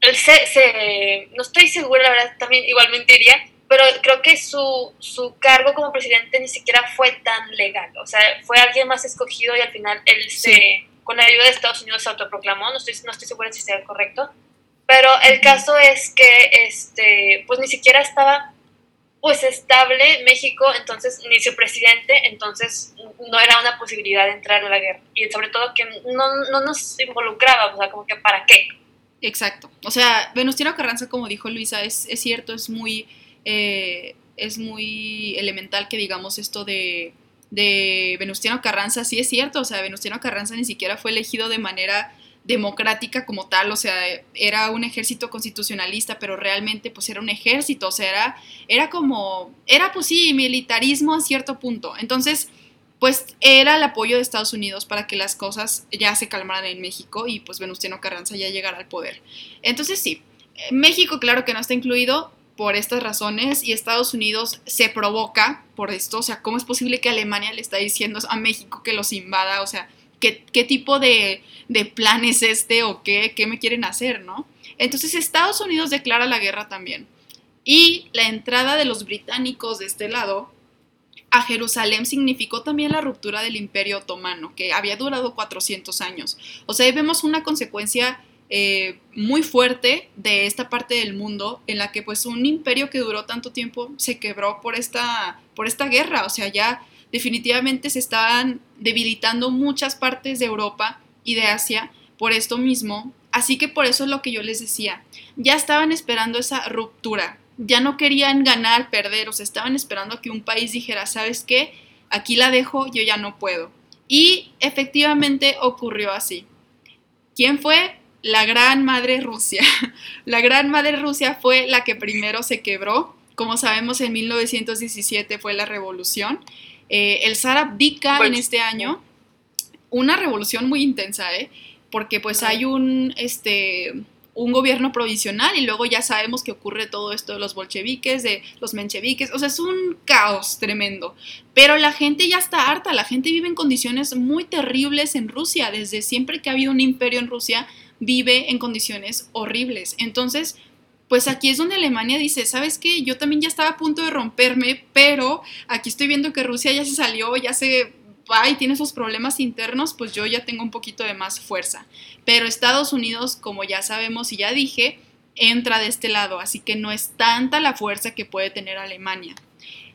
él se, no estoy segura, la verdad, también igualmente iría, pero creo que su, su cargo como presidente ni siquiera fue tan legal, o sea, fue alguien más escogido y al final él se, con la ayuda de Estados Unidos se autoproclamó, no estoy, no estoy segura si sea correcto, pero el caso es que, este, pues ni siquiera estaba pues estable México, entonces ni su presidente, entonces no era una posibilidad de entrar a la guerra. Y sobre todo que no, no nos involucraba, o sea, como que para qué. Exacto. O sea, Venustiano Carranza, como dijo Luisa, es, es cierto, es muy, eh, es muy elemental que digamos esto de, de Venustiano Carranza, sí es cierto, o sea, Venustiano Carranza ni siquiera fue elegido de manera democrática como tal, o sea, era un ejército constitucionalista, pero realmente pues era un ejército, o sea, era, era como, era pues sí, militarismo a cierto punto. Entonces, pues era el apoyo de Estados Unidos para que las cosas ya se calmaran en México y pues Venustiano Carranza ya llegara al poder. Entonces sí, México claro que no está incluido por estas razones y Estados Unidos se provoca por esto, o sea, ¿cómo es posible que Alemania le está diciendo a México que los invada? O sea, ¿qué, tipo de, plan es este o qué, qué me quieren hacer, no? Entonces Estados Unidos declara la guerra también. Y la entrada de los británicos de este lado a Jerusalén significó también la ruptura del imperio otomano, que había durado 400 años. O sea, ahí vemos una consecuencia eh, muy fuerte de esta parte del mundo en la que pues un imperio que duró tanto tiempo se quebró por esta, por esta guerra. O sea, ya definitivamente se estaban debilitando muchas partes de Europa y de Asia por esto mismo. Así que por eso es lo que yo les decía. Ya estaban esperando esa ruptura. Ya no querían ganar, perder. O sea, estaban esperando a que un país dijera, ¿sabes qué? Aquí la dejo, yo ya no puedo. Y efectivamente ocurrió así. ¿Quién fue? La gran madre Rusia. [laughs] La gran madre Rusia fue la que primero se quebró. Como sabemos, en 1917 fue la revolución eh, el SAR abdica en este año, una revolución muy intensa, ¿eh? porque pues hay un, este, un gobierno provisional y luego ya sabemos que ocurre todo esto de los bolcheviques, de los mencheviques, o sea, es un caos tremendo. Pero la gente ya está harta, la gente vive en condiciones muy terribles en Rusia, desde siempre que ha habido un imperio en Rusia, vive en condiciones horribles. Entonces, pues aquí es donde Alemania dice, ¿sabes qué? Yo también ya estaba a punto de romperme, pero aquí estoy viendo que Rusia ya se salió, ya se va y tiene sus problemas internos, pues yo ya tengo un poquito de más fuerza. Pero Estados Unidos, como ya sabemos y ya dije, entra de este lado, así que no es tanta la fuerza que puede tener Alemania.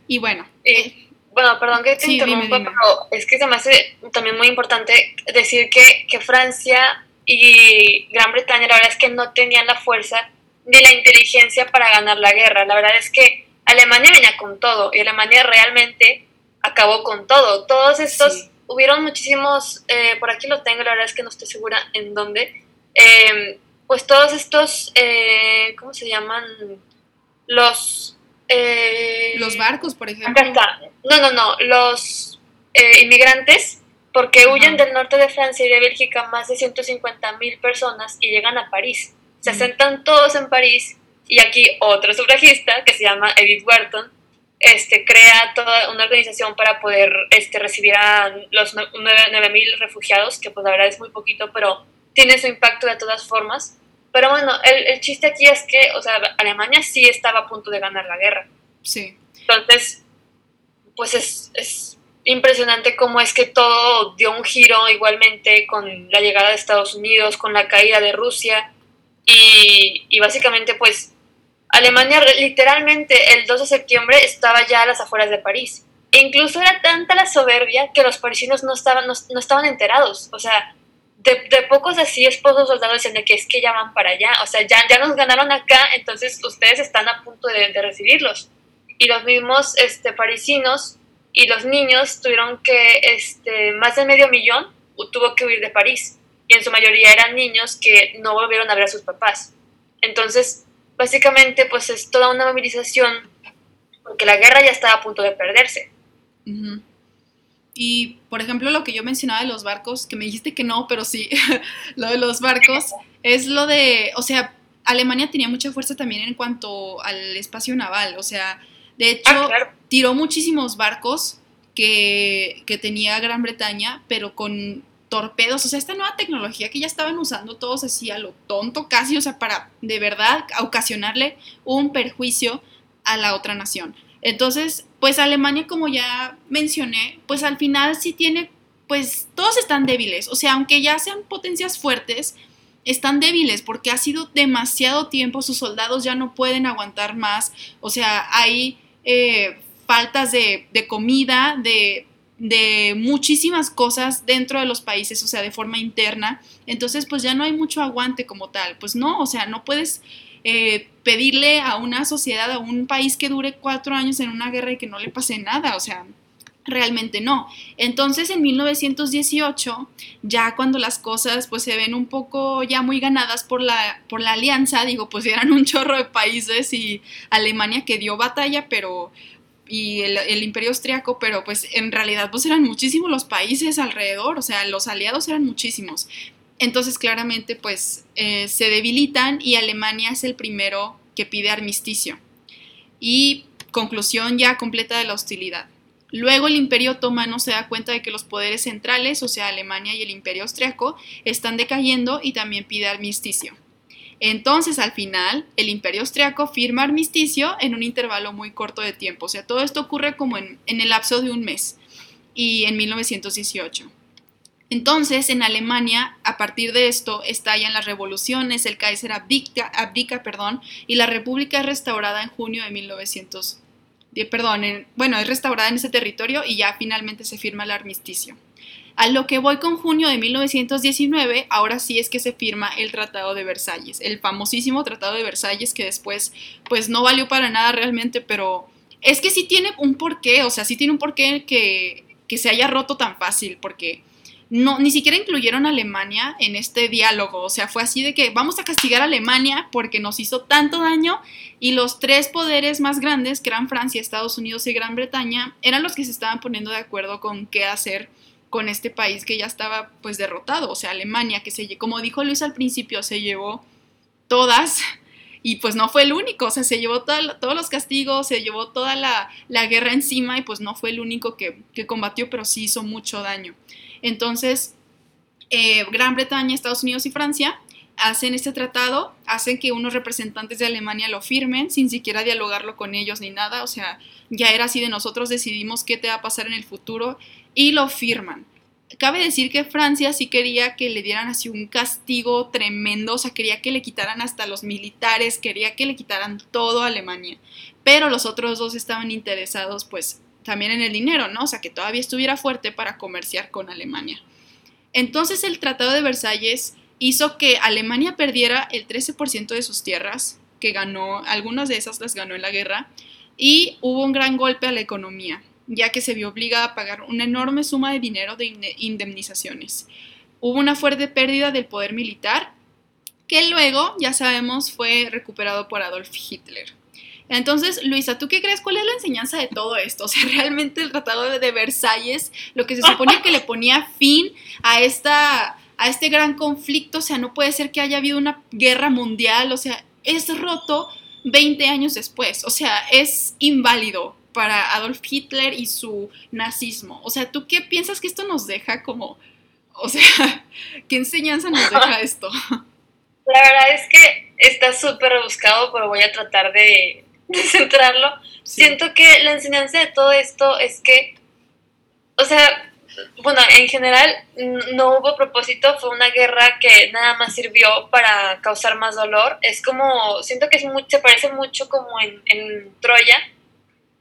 Y bueno. Eh, bueno, perdón que te interrumpa, pero es que se me hace también muy importante decir que, que Francia y Gran Bretaña, la verdad es que no tenían la fuerza ni la inteligencia para ganar la guerra. La verdad es que Alemania venía con todo y Alemania realmente acabó con todo. Todos estos, hubieron muchísimos, eh, por aquí lo tengo, la verdad es que no estoy segura en dónde, em, pues todos estos, eh, ¿cómo se llaman? Los... Eh, los barcos, por ejemplo. No, no, no, los inmigrantes, porque huyen del norte de Francia y de Bélgica más de 150 mil personas y llegan a París se sentan todos en París y aquí otro sufragista que se llama Edith Wharton este, crea toda una organización para poder este, recibir a los 9.000 refugiados, que pues la verdad es muy poquito, pero tiene su impacto de todas formas. Pero bueno, el, el chiste aquí es que, o sea, Alemania sí estaba a punto de ganar la guerra. Sí. Entonces, pues es, es impresionante cómo es que todo dio un giro igualmente con la llegada de Estados Unidos, con la caída de Rusia y, básicamente pues Alemania literalmente el 2 de septiembre estaba ya a las afueras de París. E incluso era tanta la soberbia que los parisinos no estaban, no, estaban enterados. O sea, de, de, pocos así esposos soldados decían de que es que ya van para allá. O sea, ya, ya nos ganaron acá, entonces ustedes están a punto de, de recibirlos. Y los mismos este, parisinos y los niños tuvieron que, este, más de medio millón tuvo que huir de París. Y en su mayoría eran niños que no volvieron a ver a sus papás. Entonces, básicamente, pues es toda una movilización porque la guerra ya estaba a punto de perderse. Y, por ejemplo, lo que yo mencionaba de los barcos, que me dijiste que no, pero sí, [laughs] lo de los barcos, es lo de, o sea, Alemania tenía mucha fuerza también en cuanto al espacio naval, o sea, de hecho, ah, tiró muchísimos barcos que, que, tenía Gran Bretaña, pero con torpedos, o sea, esta nueva tecnología que ya estaban usando todos así a lo tonto casi, o sea, para de verdad ocasionarle un perjuicio a la otra nación. Entonces, pues Alemania, como ya mencioné, pues al final sí tiene, pues todos están débiles, o sea, aunque ya sean potencias fuertes, están débiles porque ha sido demasiado tiempo, sus soldados ya no pueden aguantar más, o sea, hay eh, faltas de, comida, de, de, muchísimas cosas dentro de los países, o sea, de forma interna. Entonces, pues ya no hay mucho aguante como tal. Pues no, o sea, no puedes eh, pedirle a una sociedad, a un país que dure cuatro años en una guerra y que no le pase nada, o sea, realmente no. Entonces en 1918, ya cuando las cosas pues se ven un poco ya muy ganadas por la, por la alianza, digo, pues [laughs] eran un chorro de países y Alemania que dio batalla, pero y el, imperio austriaco, pero pues en realidad pues eran muchísimos los países alrededor, o sea, los aliados eran muchísimos. Entonces claramente pues eh, se debilitan y Alemania es el primero que pide armisticio. Y conclusión ya completa de la hostilidad. Luego el imperio otomano se da cuenta de que los poderes centrales, o sea Alemania y el imperio austriaco, están decayendo y también pide armisticio. Entonces, al final, el imperio austriaco firma armisticio en un intervalo muy corto de tiempo. O sea, todo esto ocurre como en, el lapso de un mes y en 1918. Entonces, en Alemania, a partir de esto, estallan las revoluciones, el Kaiser abdica, abdica perdón, y la república es restaurada en junio de 1900. Perdón, bueno, es restaurada en ese territorio y ya finalmente se firma el armisticio. A lo que voy con junio de 1919, ahora sí es que se firma el Tratado de Versalles, el famosísimo Tratado de Versalles que después pues no valió para nada realmente, pero es que sí tiene un porqué, o sea, sí tiene un porqué que, que se haya roto tan fácil, porque no, ni siquiera incluyeron a Alemania en este diálogo. O sea, fue así de que vamos a castigar a Alemania porque nos hizo tanto daño y los tres poderes más grandes, que eran Francia, Estados Unidos y Gran Bretaña, eran los que se estaban poniendo de acuerdo con qué hacer con este país que ya estaba pues derrotado. O sea, Alemania, que se, como dijo Luis al principio, se llevó todas y pues no fue el único, o sea, se llevó todos los castigos, se llevó toda la, guerra encima y pues no fue el único que, que combatió, pero sí hizo mucho daño. Entonces, eh, Gran Bretaña, Estados Unidos y Francia hacen este tratado, hacen que unos representantes de Alemania lo firmen sin siquiera dialogarlo con ellos ni nada, o sea, ya era así de nosotros decidimos qué te va a pasar en el futuro y lo firman. Cabe decir que Francia sí quería que le dieran así un castigo tremendo, o sea, quería que le quitaran hasta los militares, quería que le quitaran todo a Alemania, pero los otros dos estaban interesados pues también en el dinero, ¿no? O sea, que todavía estuviera fuerte para comerciar con Alemania. Entonces el Tratado de Versalles hizo que Alemania perdiera el 13% de sus tierras, que ganó, algunas de esas las ganó en la guerra, y hubo un gran golpe a la economía, ya que se vio obligada a pagar una enorme suma de dinero de indemnizaciones. Hubo una fuerte pérdida del poder militar, que luego, ya sabemos, fue recuperado por Adolf Hitler. Entonces, Luisa, ¿tú qué crees? ¿Cuál es la enseñanza de todo esto? O sea, [laughs] realmente el Tratado de Versalles, lo que se suponía que le ponía fin a esta a este gran conflicto, o sea, no puede ser que haya habido una guerra mundial, o sea, es roto 20 años después, o sea, es inválido para Adolf Hitler y su nazismo. O sea, ¿tú qué piensas que esto nos deja como, o sea, [laughs] qué enseñanza nos deja esto? [laughs] La verdad es que está súper rebuscado, pero voy a tratar de, de [laughs] centrarlo. Siento que la enseñanza de todo esto es que o sea, bueno, en general no hubo propósito, fue una guerra que nada más sirvió para causar más dolor. Es como, siento que es mucho, se parece mucho como en, en Troya,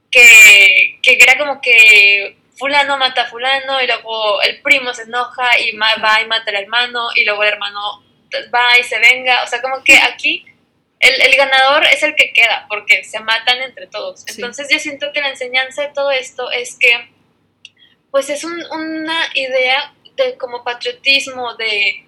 que, que era como que fulano mata a fulano y luego el primo se enoja y va y mata al hermano y luego el hermano va y se venga. O sea, como que aquí el, el ganador es el que queda porque se matan entre todos. Entonces yo siento que la enseñanza de todo esto es que pues es una idea de como patriotismo, de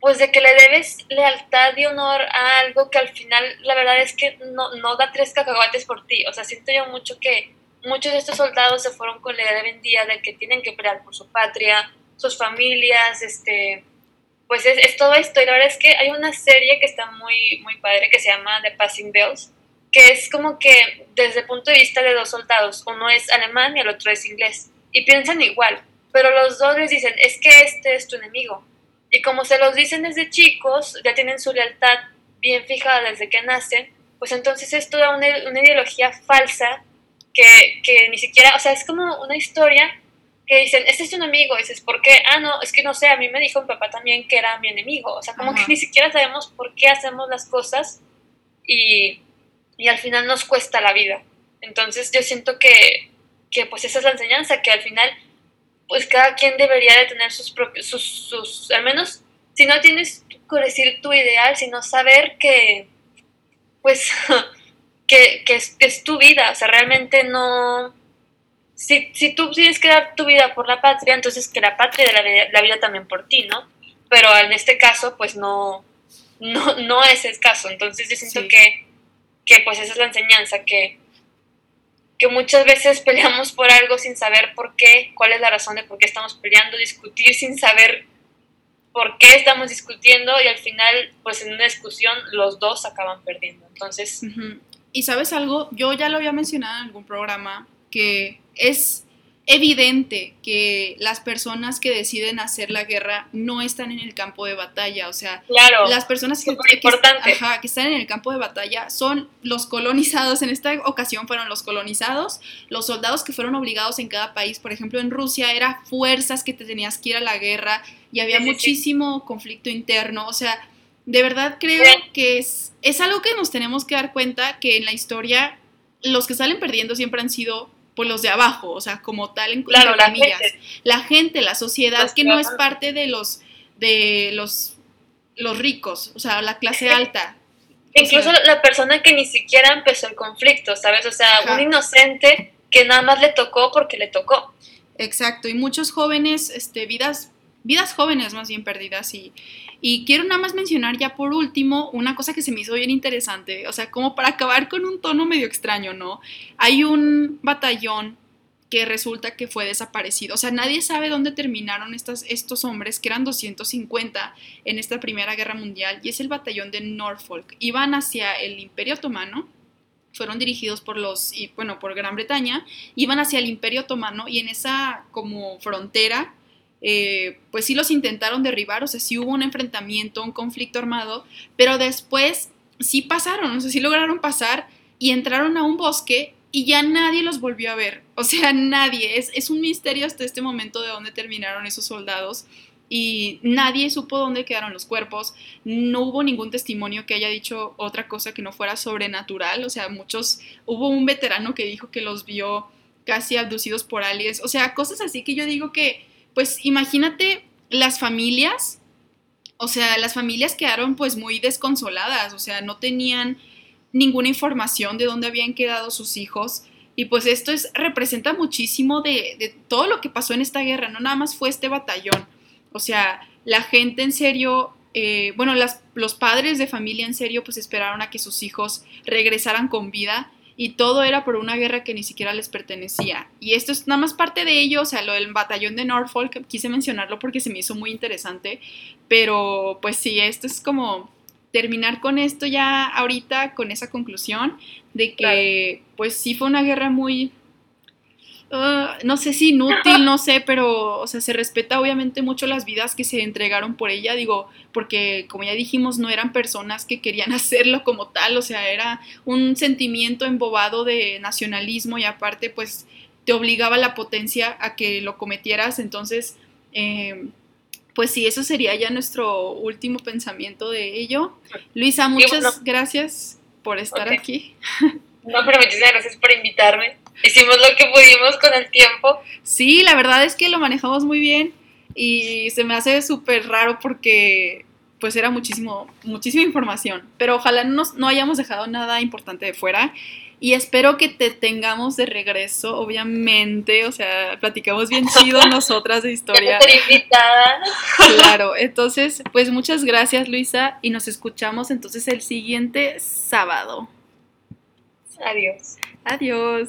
pues de que le debes lealtad y honor a algo que al final la verdad es que no, no da tres cacahuates por ti. O sea, siento yo mucho que muchos de estos soldados se fueron con la idea de vendía de que tienen que pelear por su patria, sus familias, este, pues es, todo esto. Y la verdad es que hay una serie que está muy, muy padre que se llama The Passing Bells, que es como que desde el punto de vista de dos soldados, uno es alemán y el otro es inglés y piensan igual, pero los dos les dicen, es que este es tu enemigo. Y como se los dicen desde chicos, ya tienen su lealtad bien fijada desde que nacen, pues entonces es toda una, una ideología falsa que, que, ni siquiera, o sea, es como una historia que dicen, este es tu enemigo, y dices, ¿por qué? Ah, no, es que no sé, a mí me dijo mi papá también que era mi enemigo, o sea, como que ni siquiera sabemos por qué hacemos las cosas y, y al final nos cuesta la vida. Entonces yo siento que que pues esa es la enseñanza, que al final pues cada quien debería de tener sus propios, sus, sus al menos si no tienes que decir tu ideal, sino saber que pues [laughs] que, que, es, tu vida, o sea, realmente no... Si, si tú tienes que dar tu vida por la patria, entonces que la patria dé la, vida también por ti, ¿no? Pero en este caso, pues no, no, no es el caso. Entonces yo siento que, que pues esa es la enseñanza, que que muchas veces peleamos por algo sin saber por qué, cuál es la razón de por qué estamos peleando, discutir sin saber por qué estamos discutiendo y al final, pues en una discusión los dos acaban perdiendo. Entonces... Y sabes algo, yo ya lo había mencionado en algún programa, que es evidente que las personas que deciden hacer la guerra no están en el campo de batalla, o sea, las personas que, que, están en el campo de batalla son los colonizados, en esta ocasión fueron los colonizados, los soldados que fueron obligados en cada país, por ejemplo, en Rusia era fuerzas que te tenías que ir a la guerra y había muchísimo conflicto interno, o sea, de verdad creo que es, es algo que nos tenemos que dar cuenta que en la historia los que salen perdiendo siempre han sido por los de abajo, o sea, como tal en claro, la gente. la gente, la sociedad que no es parte de los de los los ricos, o sea, la clase alta. Incluso la persona que ni siquiera empezó el conflicto, ¿sabes? O sea, un inocente que nada más le tocó porque le tocó. Exacto, y muchos jóvenes, este, vidas, vidas jóvenes más bien perdidas y, y quiero nada más mencionar ya por último una cosa que se me hizo bien interesante, o sea, como para acabar con un tono medio extraño, ¿no? Hay un batallón que resulta que fue desaparecido. O sea, nadie sabe dónde terminaron estas, estos hombres, que eran 250 en esta Primera Guerra Mundial, y es el batallón de Norfolk. Iban hacia el Imperio Otomano, fueron dirigidos por los, y, bueno, por Gran Bretaña, iban hacia el Imperio Otomano y en esa como frontera eh, pues sí los intentaron derribar, o sea, sí hubo un enfrentamiento, un conflicto armado, pero después sí pasaron, o sea, sí lograron pasar y entraron a un bosque y ya nadie los volvió a ver, o sea, nadie, es, es un misterio hasta este momento de dónde terminaron esos soldados y nadie supo dónde quedaron los cuerpos, no hubo ningún testimonio que haya dicho otra cosa que no fuera sobrenatural, o sea, muchos, hubo un veterano que dijo que los vio casi abducidos por aliens, o sea, cosas así que yo digo que pues imagínate las familias, o sea, las familias quedaron pues muy desconsoladas, o sea, no tenían ninguna información de dónde habían quedado sus hijos. Y pues esto es, representa muchísimo de, todo lo que pasó en esta guerra, no nada más fue este batallón. O sea, la gente en serio, eh, bueno, las, los padres de familia en serio pues esperaron a que sus hijos regresaran con vida y todo era por una guerra que ni siquiera les pertenecía. Y esto es nada más parte de ello, o sea, lo del batallón de Norfolk, quise mencionarlo porque se me hizo muy interesante, pero pues sí, esto es como terminar con esto ya ahorita, con esa conclusión de que pues sí fue una guerra muy, Ah, no sé si inútil, no sé, pero, o sea, se respeta obviamente mucho las vidas que se entregaron por ella, digo, porque como ya dijimos, no eran personas que querían [laughs] hacerlo como tal, o sea, era un sentimiento embobado de nacionalismo y aparte, pues, te obligaba la potencia a que lo cometieras. Entonces, eh, pues sí, eso sería ya nuestro último pensamiento de ello. Luisa, muchas gracias por estar aquí. No, pero muchísimas gracias por invitarme. Hicimos lo que pudimos con el tiempo. Sí, la verdad es que lo manejamos muy bien y se me hace súper raro porque pues era muchísimo, muchísima información, pero ojalá no, no hayamos dejado nada importante de fuera y espero que te tengamos de regreso, obviamente, o sea, platicamos bien chido [laughs] nosotras de historia. invitada. Claro, entonces, pues muchas gracias Luisa y nos escuchamos entonces el siguiente sábado. Adiós. Adiós.